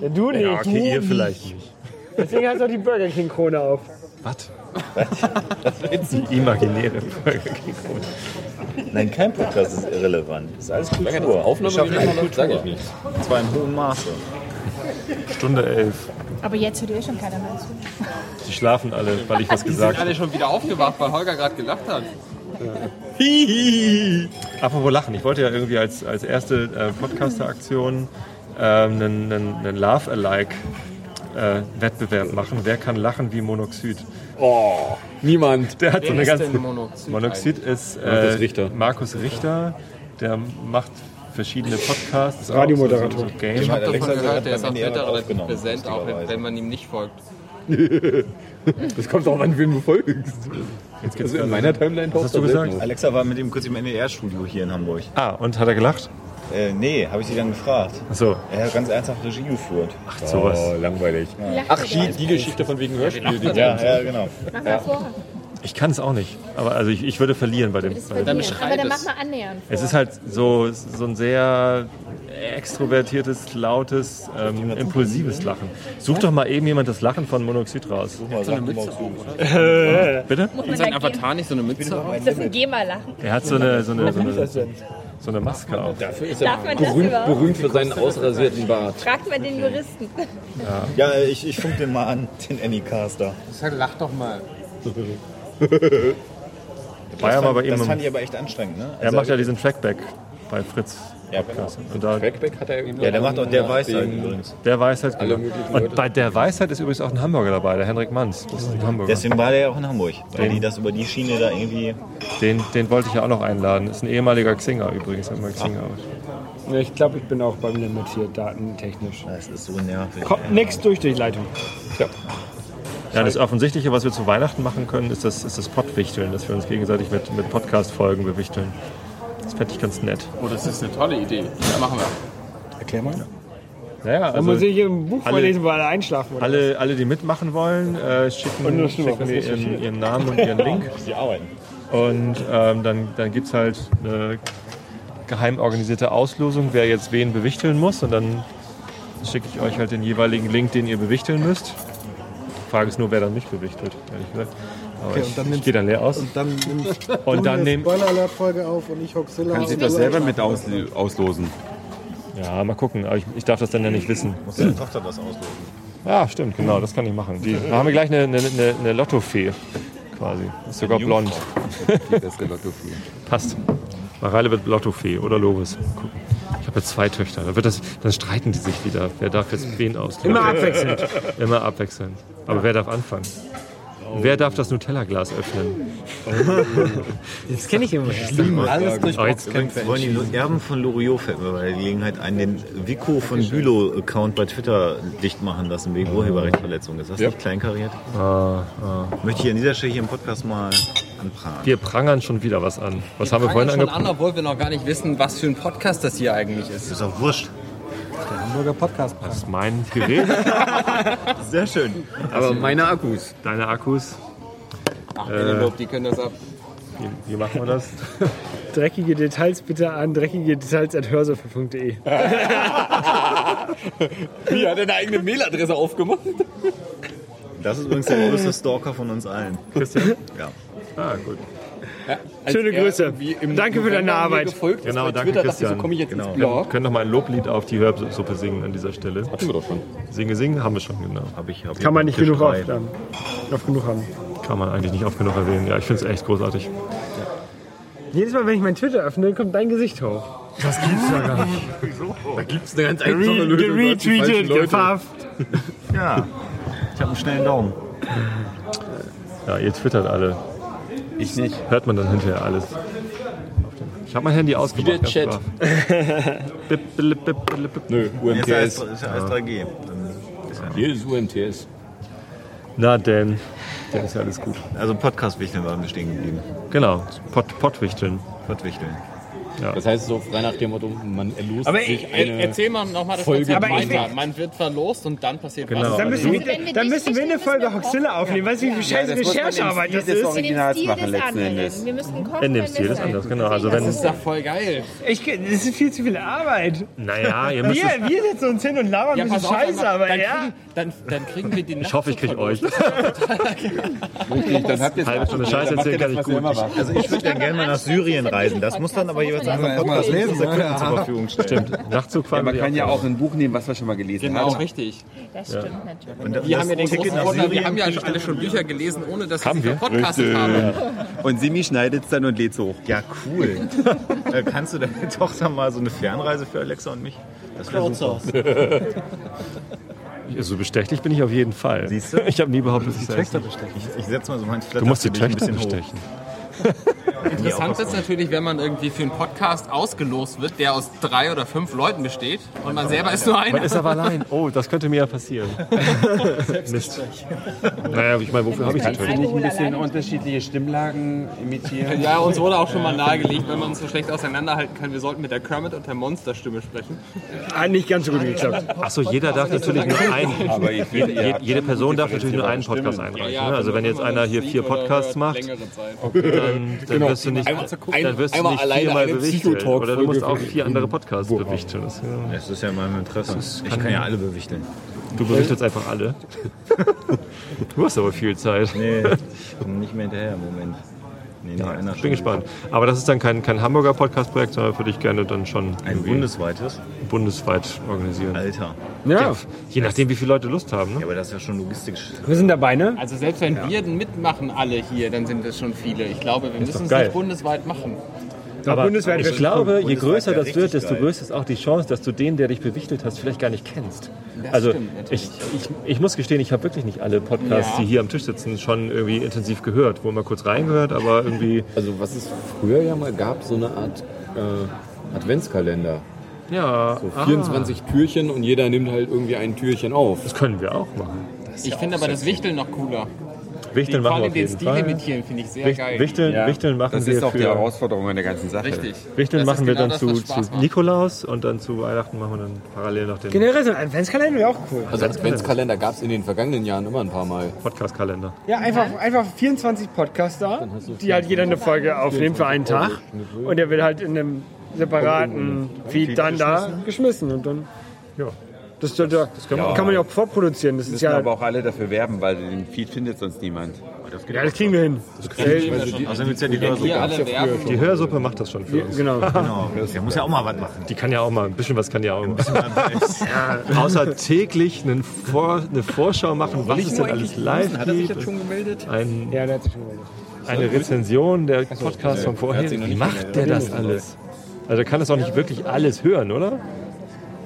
Ja, du nicht. Ja, okay, du ihr nicht. vielleicht nicht. Deswegen hast du auch die Burger King Krone auf. Was? Die imaginäre Folge gegen Nein, kein Podcast ist irrelevant. Das ist alles Solange das Kultur. Aufnahme schaffen eine läuft, sage ich Kultur. nichts. Und zwar im hohen Maße. Stunde elf. Aber jetzt hört ihr schon keiner mehr zu. Die schlafen alle, weil ich was Die sind gesagt alle habe. schon wieder aufgewacht, weil Holger gerade gelacht hat. Apropos Lachen, ich wollte ja irgendwie als, als erste äh, Podcaster-Aktion ähm, einen, einen, einen Laugh-Alike-Wettbewerb machen. Wer kann lachen wie Monoxid? Oh, niemand. Der hat Wer so eine ist ganze. denn Monoxid Monoxid ist äh, Markus Richter. Markus Richter. Der macht verschiedene Podcasts. auch, Radiomoderator. So, so Ich habe davon gehört, der ist relativ aufgenommen, präsent, auch wenn man ihm nicht folgt. Das kommt auch an, wen du folgst. Jetzt geht's Also in meiner Timeline Was hast du gesagt? Alexa war mit ihm kurz im NDR-Studio hier in Hamburg. Ah, und hat er gelacht? Äh, nee, habe ich sie dann gefragt. Achso. Er hat ganz ernsthaft Regie geführt. Ach, sowas. Oh, langweilig. Ach, die, die Geschichte von wegen Hörspiel. die- Ja, ja, genau. Mach mal vor. Ich kann es auch nicht. Aber also ich, ich würde verlieren bei dem. Bei dem. Aber dann mach mal annähernd vor. Es ist halt so, so ein sehr extrovertiertes, lautes, ähm, impulsives Lachen. Such doch mal eben jemand das Lachen von Monoxid raus. So eine Mütze auf. Bitte? Muss Und man sein Avatar nicht so eine Mütze auf? Ist das ein GEMA-Lachen? Er hat so eine, so eine, so eine, so eine Maske auf. Dafür ist Darf man das berühmt, berühmt für seinen ausrasierten Bart. Fragt man den Juristen. Ja, ich, ich funk den mal an, den Anycaster. Sag, lach doch mal. War ja mal bei ihm. Das im- fand ich aber echt anstrengend, ne? Er macht ja diesen Trackback bei Fritz. Ja, genau. Und da, Trackback hat er eben Ja, der macht auch der Weisheit Wegen- übrigens. der Weisheit. Alle Genau. möglichen Und Leute. bei der Weisheit ist übrigens auch ein Hamburger dabei, der Henrik Manns. Das ist ein Hamburger. Deswegen war der ja auch in Hamburg, weil Den- die das über die Schiene da irgendwie. Den, den wollte ich ja auch noch einladen. Ist ein ehemaliger Xinger übrigens. Hat mal Xinger. Ja, ich glaube, ich bin auch beim Limit hier, datentechnisch. Das ist so nervig. Kommt nichts durch durch Leitung. Ja, das Offensichtliche, was wir zu Weihnachten machen können, ist das, ist das Pottwichteln, dass wir uns gegenseitig mit, mit Podcast-Folgen bewichteln. Das fände ich ganz nett. Oh, das ist eine tolle Idee. Das machen wir. Erklär mal. Naja, Dann also muss ich ein Buch alle- vorlesen, wo alle einschlafen. Oder? Alle, alle, die mitmachen wollen, äh, schicken, schicken mir ihren, ihren Namen und ihren Link. Die arbeiten. Und ähm, dann, dann gibt es halt eine geheim organisierte Auslosung, wer jetzt wen bewichteln muss. Und dann schicke ich euch halt den jeweiligen Link, den ihr bewichteln müsst. Die Frage ist nur, wer dann mich bewichtelt, ehrlich gesagt. Aber Okay, ich, und dann ich gehe dann leer aus. Und dann nimmst du Und dann eine nehm- Spoiler Alert Folge auf und ich Hoxilla. Kannst du das selber mit aus, auslosen? Ja, mal gucken. Aber ich, ich darf das dann ja nicht wissen. Muss deine Tochter das auslosen? Ja, stimmt, genau, das kann ich machen. Die, da haben wir gleich eine, eine, eine, eine Lottofee quasi. Ist sogar blond. Die beste Lottofee. Passt. Mareile wird Lottofee oder Lovis. Gucken. Habe zwei Töchter. Da wird das, dann streiten die sich wieder. Wer darf jetzt wen auslösen? Immer abwechselnd. Immer abwechselnd. Aber wer darf anfangen? Wer darf das Nutella-Glas öffnen? Das kenne ich immer. Alles durch Oh, jetzt wollen die Erben von Loriot fällt mir bei der Gelegenheit ein, den Vico von Bülow-Account bei Twitter dicht machen lassen wegen Urheberrechtsverletzung. Ist das Ja. nicht kleinkariert? Ah, ah. Möchte ich an dieser Stelle hier im Podcast mal anprangern. Wir prangern schon wieder was an. Was haben wir vorhin schon an, obwohl wir noch gar nicht wissen, was für ein Podcast das hier eigentlich ist. ist auch wurscht. Der Hamburger Podcast. Das ist mein Gerät. Sehr schön. Aber meine Akkus. Deine Akkus. Ach, Äh. Penelope, die können das ab. Wie, wie machen wir das? Dreckige Details bitte an dreckige Details at hörsofa.de. Wie hat er eine eigene Mailadresse aufgemacht? Das ist übrigens der größte Stalker von uns allen. Christian? Ja. Ah, gut. Als Schöne Grüße. Danke für deine Arbeit. Gefolgt Genau, danke Twitter, dachte ich, Christian. so komme ich jetzt Genau. ins Wir Blog. können noch mal ein Loblied auf die Hörsuppe singen an dieser Stelle. Hatten wir doch schon. Singe, singen haben wir schon, genau. Hab ich, hab Kann man nicht genug oft, haben. oft genug haben. Kann man eigentlich nicht oft genug erwähnen. Ja, ich finde es echt großartig. Jedes Mal, wenn ich mein Twitter öffne, kommt dein Gesicht hoch. Das gibt's ja gar nicht. Da gibt es eine ganz einfache Lösung. geretweetet, gefafft. Ja, ich habe einen schnellen Daumen. Ja, ihr twittert alle. Ich nicht. Hört man dann hinterher alles. Ich habe mein Handy ausgemacht. der Chat. Bip, bip, bip. Nö, UMTS. ist ja alles 3G. Dann ist ja Hier ist UMTS. Na denn, dann ist ja alles gut. Also Podcast-Wichteln waren wir stehen geblieben. Genau, Pott, Pottwichteln. Pottwichteln. Das heißt so frei nach dem Motto, man erlost Aber sich äh, eine... erzähl mal nochmal das Folge Aber ich Man wird verlost und dann passiert Genau. was. Dann müssen, Also wir, dann müssen wir eine Folge Hoxilla aufnehmen. Weißt du, wie viel scheiß das muss man im Recherchearbeit das ist? Originals machen letzten. Endes. Wir müssen kochen, In dem Stil ist anders, genau. Also Das wenn, ist doch voll geil. Ich, das ist viel zu viel Arbeit. naja, ihr müsst Wir, wir setzen uns hin und labern ein bisschen Scheiße, dann, aber dann, ja. kriegen, dann, dann kriegen wir den Ich hoffe, ich kriege euch. Richtig, dann habt ihr Halbe Stunde Scheiße erzählen kann ich gut. Also ich würde ja gerne mal nach Syrien reisen. Das muss dann aber jeweils einfach erst mal das lesen, unser ne? Zur Verfügung stellen. Stimmt, Nachtzug Ja, man wir kann die ja auch ein Buch nehmen, was wir schon mal gelesen Genau, haben. richtig. Das stimmt natürlich. Und Wir haben ja den Ticket großen wir haben ja alle schon Bücher gelesen, ohne dass Haben wir wir? podcastet haben. Und Simi schneidet es dann und lädt es hoch. Ja, cool. äh, kannst du deine Tochter mal so eine Fernreise für Alexa und mich? Das super. So bestechlich bin ich auf jeden Fall. Siehst du? Ich habe nie behauptet, dass ich Ich, selbst. ich setze mal so mein Du musst die Töchter bestechen. Interessant ist natürlich, wenn man irgendwie für einen Podcast ausgelost wird, der aus drei oder fünf Leuten besteht und man selber ist nur einer. Man ist aber allein. Oh, das könnte mir ja passieren. Mist. Naja, ich meine, wofür habe ich die Kannst du nicht ein bisschen unterschiedliche Stimmlagen imitieren? Ja, uns wurde auch schon mal nahegelegt, wenn man uns so schlecht auseinanderhalten kann, wir sollten mit der Kermit und der Monsterstimme sprechen. Hat nicht ganz so gut geklappt. Achso, jeder darf natürlich nur einen. Aber Jede, jede Person darf natürlich nur einen Podcast einreichen. ne? Also wenn jetzt einer hier vier Podcasts macht, dann, dann wirst du nicht, Einmal- dann wirst du nicht alleine viermal bewichteln. Oder du musst auch vier andere Podcasts bewichteln. Das, ja. Das ist ja in meinem Interesse. Ich kann- kann ja alle bewichteln. Du bewichtelst einfach alle. Du hast aber viel Zeit. Nee, ich komme nicht mehr hinterher im Moment. Nee, nee, einer Ich bin gespannt. Aber das ist dann kein, kein Hamburger Podcast-Projekt, sondern würde ich gerne dann schon Ein bundesweites? bundesweit organisieren. Alter. Ja, Je nachdem, wie viele Leute Lust haben. Ja, Ne? aber das ist ja schon logistisch. wir sind dabei, ne? Also selbst wenn wir mitmachen alle hier, dann sind das schon viele. Ich glaube, wir müssen es nicht bundesweit machen. Aber bundesweit ich glaube, je größer das wird, desto größer ist auch die Chance, dass du den, der dich bewichtelt hast, vielleicht gar nicht kennst. Das also stimmt ich, ich, ich muss gestehen, ich habe wirklich nicht alle Podcasts, Ja. die hier am Tisch sitzen, schon irgendwie intensiv gehört. Wohl mal kurz reingehört, aber irgendwie, Also was es früher ja mal gab, so eine Art äh, Adventskalender. ja, So ah, 24 Türchen und jeder nimmt halt irgendwie ein Türchen auf. das können wir auch machen. Ich finde aber das Wichteln noch cooler. Wichteln machen wir auf den jeden Stil Fall. imitieren finde ich sehr Wicht- geil. Wichteln, Ja, Wichteln machen das wir ist auch für, die Herausforderung an der ganzen Sache. Richtig. Wichteln Das machen wir genau dann das, zu, zu. Nikolaus und dann zu Weihnachten machen wir dann parallel noch den Generell so ein Adventskalender wäre auch cool. Also Adventskalender gab es in den vergangenen Jahren immer ein paar Mal. Podcast-Kalender. Ja, einfach, einfach 24 Podcaster, die halt jeder eine Folge aufnehmen für einen Tag. Und der wird halt in einem separaten Feed dann da geschmissen. Und dann, ja. Das, das, das kann, man, kann man ja auch vorproduzieren. Das ist müssen ja, aber auch alle dafür werben, weil den Feed findet sonst niemand. ja, das kriegen wir hin. Außerdem gibt's ja die Hörsuppe. Die Hörsuppe macht das schon für Ja, uns. genau. Genau, der muss ja auch mal was machen. Die kann ja auch mal, ein bisschen was kann die auch mal. ja, außer täglich einen Vor, eine Vorschau machen, was es denn alles live Hat er sich gibt. jetzt schon gemeldet? Ein, ja, der hat sich schon gemeldet. eine Rezension der Podcast von Er vorher. Wie macht der das alles? Also er kann das auch nicht wirklich alles hören, oder?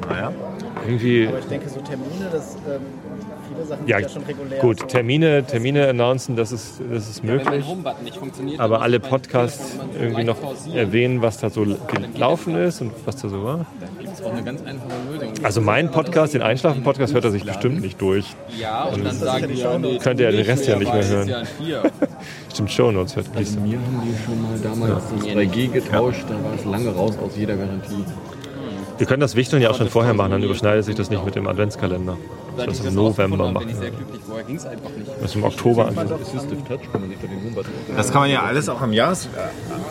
Naja. Irgendwie. Aber ich denke, so Termine, das, ähm, viele Sachen Ja, sind ja schon regulär. gut, Termine, Termine announcen, das ist, das ist Ja, wenn mein möglich. Funktioniert, Aber alle Podcasts irgendwie noch erwähnen, was da so gelaufen ist und was da so war. Da gibt es auch eine ganz einfache Lösung. Also mein Podcast, den Einschlafen-Podcast, hört er sich bestimmt nicht durch. Ja, und dann sagen die, ja, nee, könnte er den Rest ja nicht mehr hören. ja. Stimmt, Shownotes hört Also mir haben die schon mal damals das 3G getauscht, da war es lange raus aus jeder Garantie. Wir können das Wichteln ja auch schon vorher machen, dann überschneidet sich das nicht mit dem Adventskalender. Seit Das ich ist das im November machen. Das ist im Oktober an. Das kann man ja alles auch am Jahres, äh,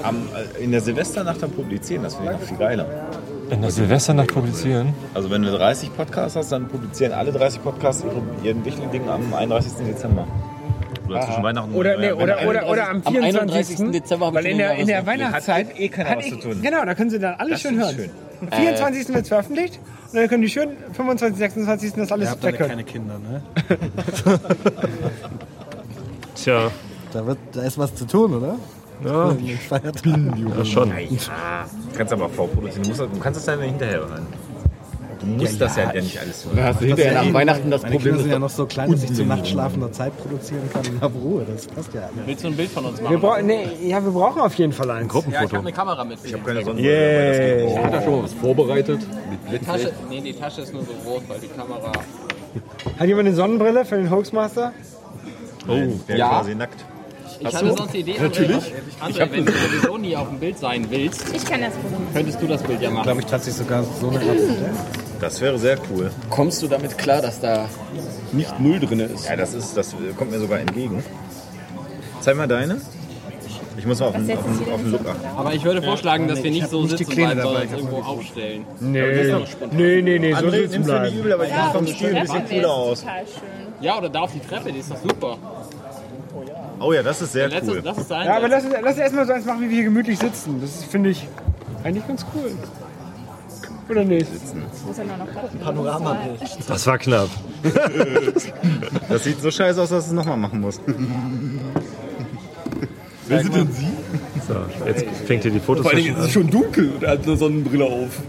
am, äh, in der Silvesternacht dann publizieren. Das finde ich noch viel geiler. In der Silvesternacht publizieren? Also wenn du 30 Podcasts hast, dann publizieren alle 30 Podcasts ihre, ihren Wichtel-Ding am 31. Dezember. Oder zwischen Weihnachten und Oder, nee, Neujahr. oder, oder, oder am 24. Dezember habe ich Weil in der, in der. Weihnachtszeit Hat eh keiner hat was eh- zu tun. Genau, da können sie dann alles Das schön hören. schön. Am 24. wird es veröffentlicht und dann können die schön 25, 26. das Ihr alles habt alle weghören. keine Kinder, ne? Tja, Da, wird, da ist was zu tun, oder? Ja. Feiertagen. ja schon. Du kannst aber auch vorproduzieren. Du, musst, du kannst das dann hinterher hören. Du musst das ja, ja nicht alles hören. Da hast du hinterher nach Weihnachten das Meine Problem, Kinder sind ja noch so klein, dass ich zu nachtschlafender Zeit produzieren kann und habe Ruhe. Das passt ja. Willst du ein Bild von uns machen? Wir brauchen, nee, ja, wir brauchen auf jeden Fall eins. ja, ich habe eine Kamera mit. Ich habe keine Yay! hat da schon mal was vorbereitet. Die Tasche, nee, die Tasche ist nur so groß, weil die Kamera. Hat jemand eine Sonnenbrille für den Hoaxmaster? Oh, der Ja. quasi nackt. Ich Hast hatte du? sonst die Idee, Natürlich. André, André wenn du sowieso nie auf dem Bild sein willst, Ich kann das könntest du das Bild ja machen. glaube ich tatsächlich sogar so eine Art. Das wäre sehr cool. Kommst du damit klar, dass da nicht Müll drin ist? Ja, das, ist, das kommt mir sogar entgegen. Zeig mal deine. Ich muss mal auf den, auf den, auf den Look achten. Aber ich würde vorschlagen, dass wir nicht so sitzen bleiben, sondern uns irgendwo aufstellen. Nee, nee, nee, nee, so sitzen mir nicht bleiben. übel, aber ich finde vom Stil ein bisschen cooler ist aus. Ja, oder da auf die Treppe, die ist doch super. Oh ja, das ist sehr Letztes, cool. Das ist Ja, aber lass uns, lass erstmal so eins machen, wie wir hier gemütlich sitzen. Das ist, finde ich eigentlich ganz cool. Oder nicht? Panoramabild. Das war knapp. Das sieht so scheiße aus, dass du es nochmal machen musst. Wer sind denn Sie? So, jetzt fängt ihr die Fotos Vor allen Dingen an. ist es schon dunkel und er hat eine Sonnenbrille auf.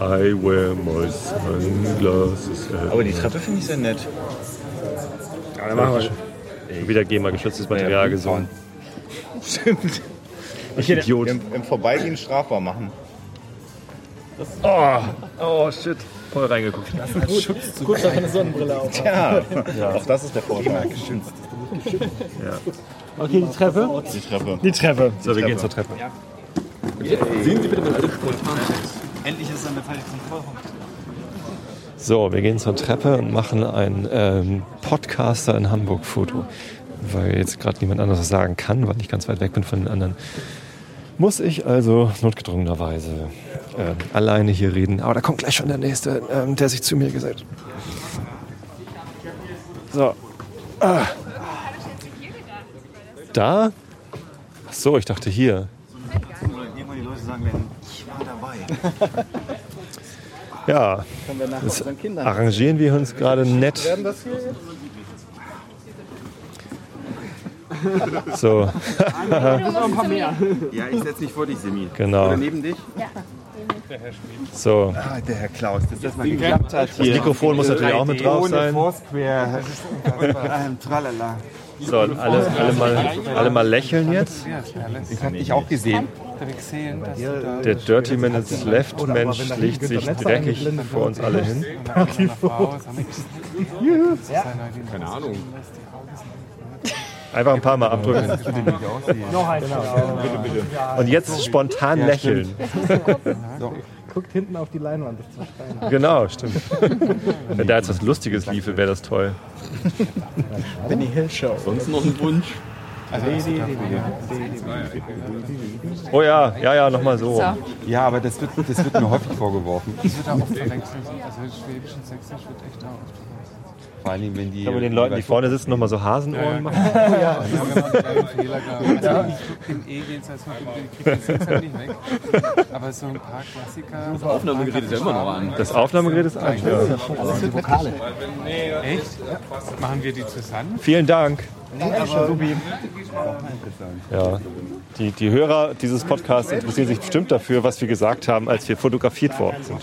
I wear my sunglasses. Aber die Treppe finde ich sehr nett. Ja, dann machen wir. Wieder GEMA-geschütztes Material gesungen. Stimmt. Ich Idiot. Im, Im Vorbeigehen strafbar machen. Oh, oh shit. Voll reingeguckt. Gut, dass eine Sonnenbrille auf. Tja, auch das ist der Vorschlag. Ja. Okay, die Treppe? Die Treppe. Die Treppe. So, wir gehen zur Treppe. Sehen Sie bitte mal alles spontan. Endlich ist es an der zum Vollhorn. So, wir gehen zur Treppe und machen ein ähm, Podcaster in Hamburg-Foto. Weil jetzt gerade niemand anderes was sagen kann, weil ich ganz weit weg bin von den anderen. Muss ich also notgedrungenerweise ähm, alleine hier reden. Aber da kommt gleich schon der Nächste, ähm, der sich zu mir gesellt. So. Ah. Da? Ach so, ich dachte hier. Ja, das arrangieren wir uns gerade nett. So. Ja, ich setze mich vor dich, Semi. Genau. Oder neben dich? Ja. So. Ah, der Herr Klaus, dass das mal geklappt hat. Das Mikrofon muss natürlich auch mit drauf Ohne sein. Foursquare. Ähm, Tralala. So, alle, alle, mal, alle mal lächeln jetzt. Ich habe dich auch gesehen. Der Dirty Minutes Left Mensch legt sich dreckig vor uns alle hin. Keine Ahnung. Einfach ein paar Mal abdrücken. Noch eins. Bitte, bitte. Und jetzt spontan lächeln. Guckt hinten auf die Leinwand, das ist zu Stein. Genau, stimmt. Wenn da jetzt was Lustiges liefe, wäre das toll. Benny Hill Show. Sonst noch ein Wunsch? Oh ja, ja, ja, nochmal so. Ja, aber das wird, das wird mir häufig vorgeworfen. Das wird auch oft verwechselt. Also Schwäbisch und Sächsisch wird echt auch oft Vor allem, wenn die. Kann man den Leuten, die vorne sitzen, nochmal so Hasenohren machen? Ja, ja. Gehabt. Also Im E geht es jetzt halt nicht weg. Aber so ein paar Klassiker. Das Aufnahmegerät ist ja immer noch an. Das Aufnahmegerät ist an, ja. Das sind Vokale. Echt? Machen wir die zusammen? Vielen Dank. aber Ja, die, die Hörer dieses Podcasts interessieren sich bestimmt dafür, was wir gesagt haben, als wir fotografiert worden sind.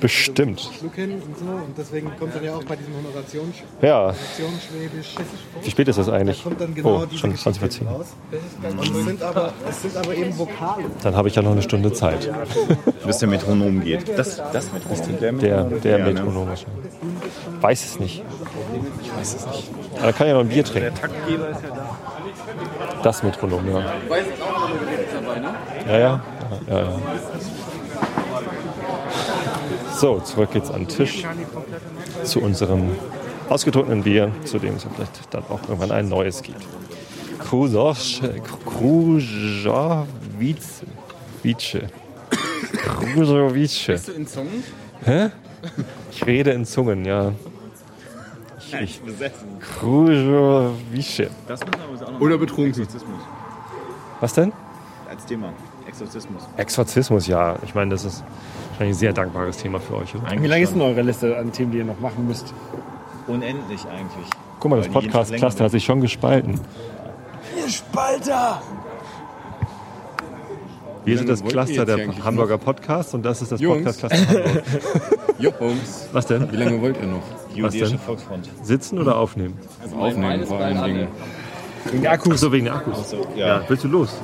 Bestimmt. Und deswegen kommt dann ja auch bei diesem Honorations Ja. Honorationsschwäbisch. Wie spät ist das eigentlich? Da Oh, schon Geschichte 20 vor 10. raus. Und es sind aber, es sind aber eben Vokale. Dann habe ich ja noch eine Stunde Zeit. Bis der Metronom geht. Das, das Metronom. Der, Der, der Ja, ne? Metronom wahrscheinlich. Weiß es nicht. Ich weiß es nicht. Aber er kann ja noch ein Bier trinken. Taktgeber ist ja da. Das Metronom, ja. Weiß ich auch noch mit dabei, ne? Ja, ja. ja, ja. So, zurück geht's an den Tisch zu unserem ausgetrunkenen Bier, zu dem es vielleicht dann auch irgendwann ein neues gibt. Kruzowice. Wice. Kruzowice. Bist du in Zungen? Hä? Ich rede in Zungen, ja. Ich, ich, Kruzowice. Das müssen wir uns auch noch Oder betrunken. Exorzismus. Was denn? Als Thema. Exorzismus. Exorzismus, ja. Ich meine, das ist wahrscheinlich ein sehr dankbares Thema für euch. Oder? Wie lange ist denn eure Liste an Themen, die ihr noch machen müsst? Unendlich eigentlich. Guck mal, das Weil die Podcast-Cluster länger hat sich schon gespalten. Ihr Spalter! Wir sind das lange wollt ihr Cluster jetzt der eigentlich Hamburger Podcasts und das ist das Jungs. Podcast-Cluster Hamburg. Jungs. Was denn? Wie lange wollt ihr noch? Was denn? Sitzen oder aufnehmen? Aufnehmen vor allen Dingen. Wegen der Akkus. So, wegen der Akkus. ja. Willst du los?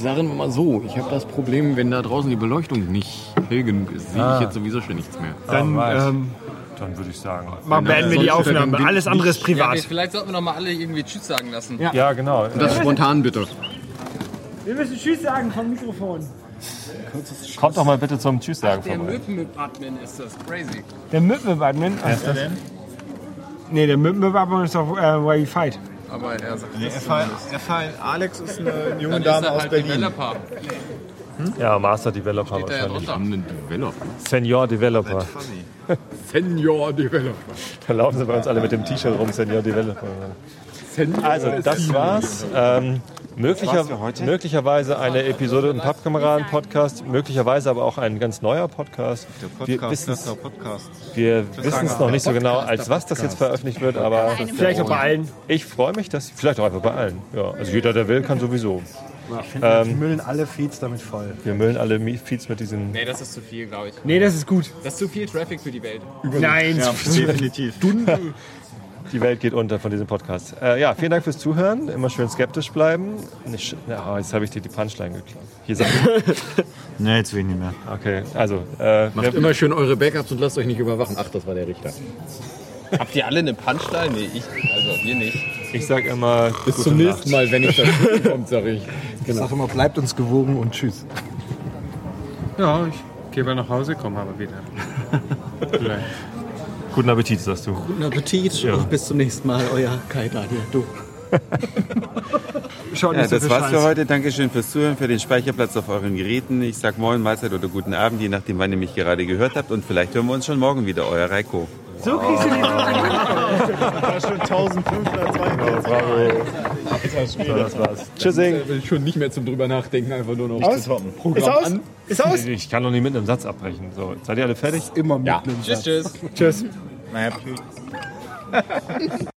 Sagen wir mal so, ich habe das Problem, wenn da draußen die Beleuchtung nicht hell genug ist, sehe Ah. ich jetzt sowieso schon nichts mehr. Dann, ähm, Dann würde ich sagen. mal beenden wir die Aufnahme. Alles andere ist Ja, privat. vielleicht sollten wir noch mal alle irgendwie Tschüss sagen lassen. Ja. Ja, genau. Und das spontan bitte. Wir müssen Tschüss sagen vom Mikrofon. Kommt doch mal bitte zum Tschüss sagen Der vorbei. Möpen-Admin ist das. Crazy. Der Müppenadmin. Wer ist der denn? Nee, der Müppenadmin ist doch äh, Why You Fight. Aber er sagt, Nee, das erfahren Alex ist eine junge Dann ist Dame er aus halt Berlin. Developer. Ja, Master Developer Steht da ja wahrscheinlich. drunter. Ein Developer. Senior Developer. Funny. Senior Developer. Da laufen sie bei uns alle mit dem T-Shirt rum, Senior Developer. Also, das war's. Ähm, möglicher, möglicherweise eine Episode im Pappkameraden-Podcast, möglicherweise aber auch ein ganz neuer Podcast. Der Wir Podcast. Wir wissen es noch nicht so genau, als was das jetzt veröffentlicht wird, aber Vielleicht auch bei allen. ich freue mich, dass vielleicht auch einfach bei allen. Ja, also jeder, der will, kann sowieso. Ich finde, wir Ähm, müllen alle Feeds damit voll. wir müllen alle Feeds mit diesen. Nee, das ist zu viel, glaube ich. Nee, das ist gut. Das ist zu viel Traffic für die Welt. Nein. Definitiv. Die Welt geht unter von diesem Podcast. Äh, ja, vielen Dank fürs Zuhören. Immer schön skeptisch bleiben. Nicht, ja, jetzt habe ich dir die Punchline geklaut. Hier sag Nee, jetzt will ich nicht mehr. Okay, also. Äh, Macht immer schön eure Backups und lasst euch nicht überwachen. Ach, das war der Richter. Habt ihr alle eine Punchline? Nee, ich, also wir nicht. Ich sag immer. Bis zum Nacht. nächsten Mal, wenn ich da kommt, sage ich. Ich sage immer, bleibt uns gewogen und tschüss. Ja, ich gehe mal nach Hause, komme aber wieder. Vielleicht. Guten Appetit, sagst du. Guten Appetit Ja. und bis zum nächsten Mal, euer Kai Daniel. Du. Schaut Ja, das war's für heute. Dankeschön fürs Zuhören, für den Speicherplatz auf euren Geräten. Ich sag Moin, Mahlzeit oder guten Abend, je nachdem, wann ihr mich gerade gehört habt. Und vielleicht hören wir uns schon morgen wieder. Euer Reiko. So kriegst du die Das ist schon 1542. So, das war's. Tschüssing. Ich will schon nicht mehr zum drüber nachdenken, einfach nur noch. Aus? Programm Ist aus? an. Ist aus? Ich kann doch nicht mit einem Satz abbrechen. So, seid ihr alle fertig? Immer mit Ja. einem Tschüss, Satz. tschüss. Tschüss. Naja,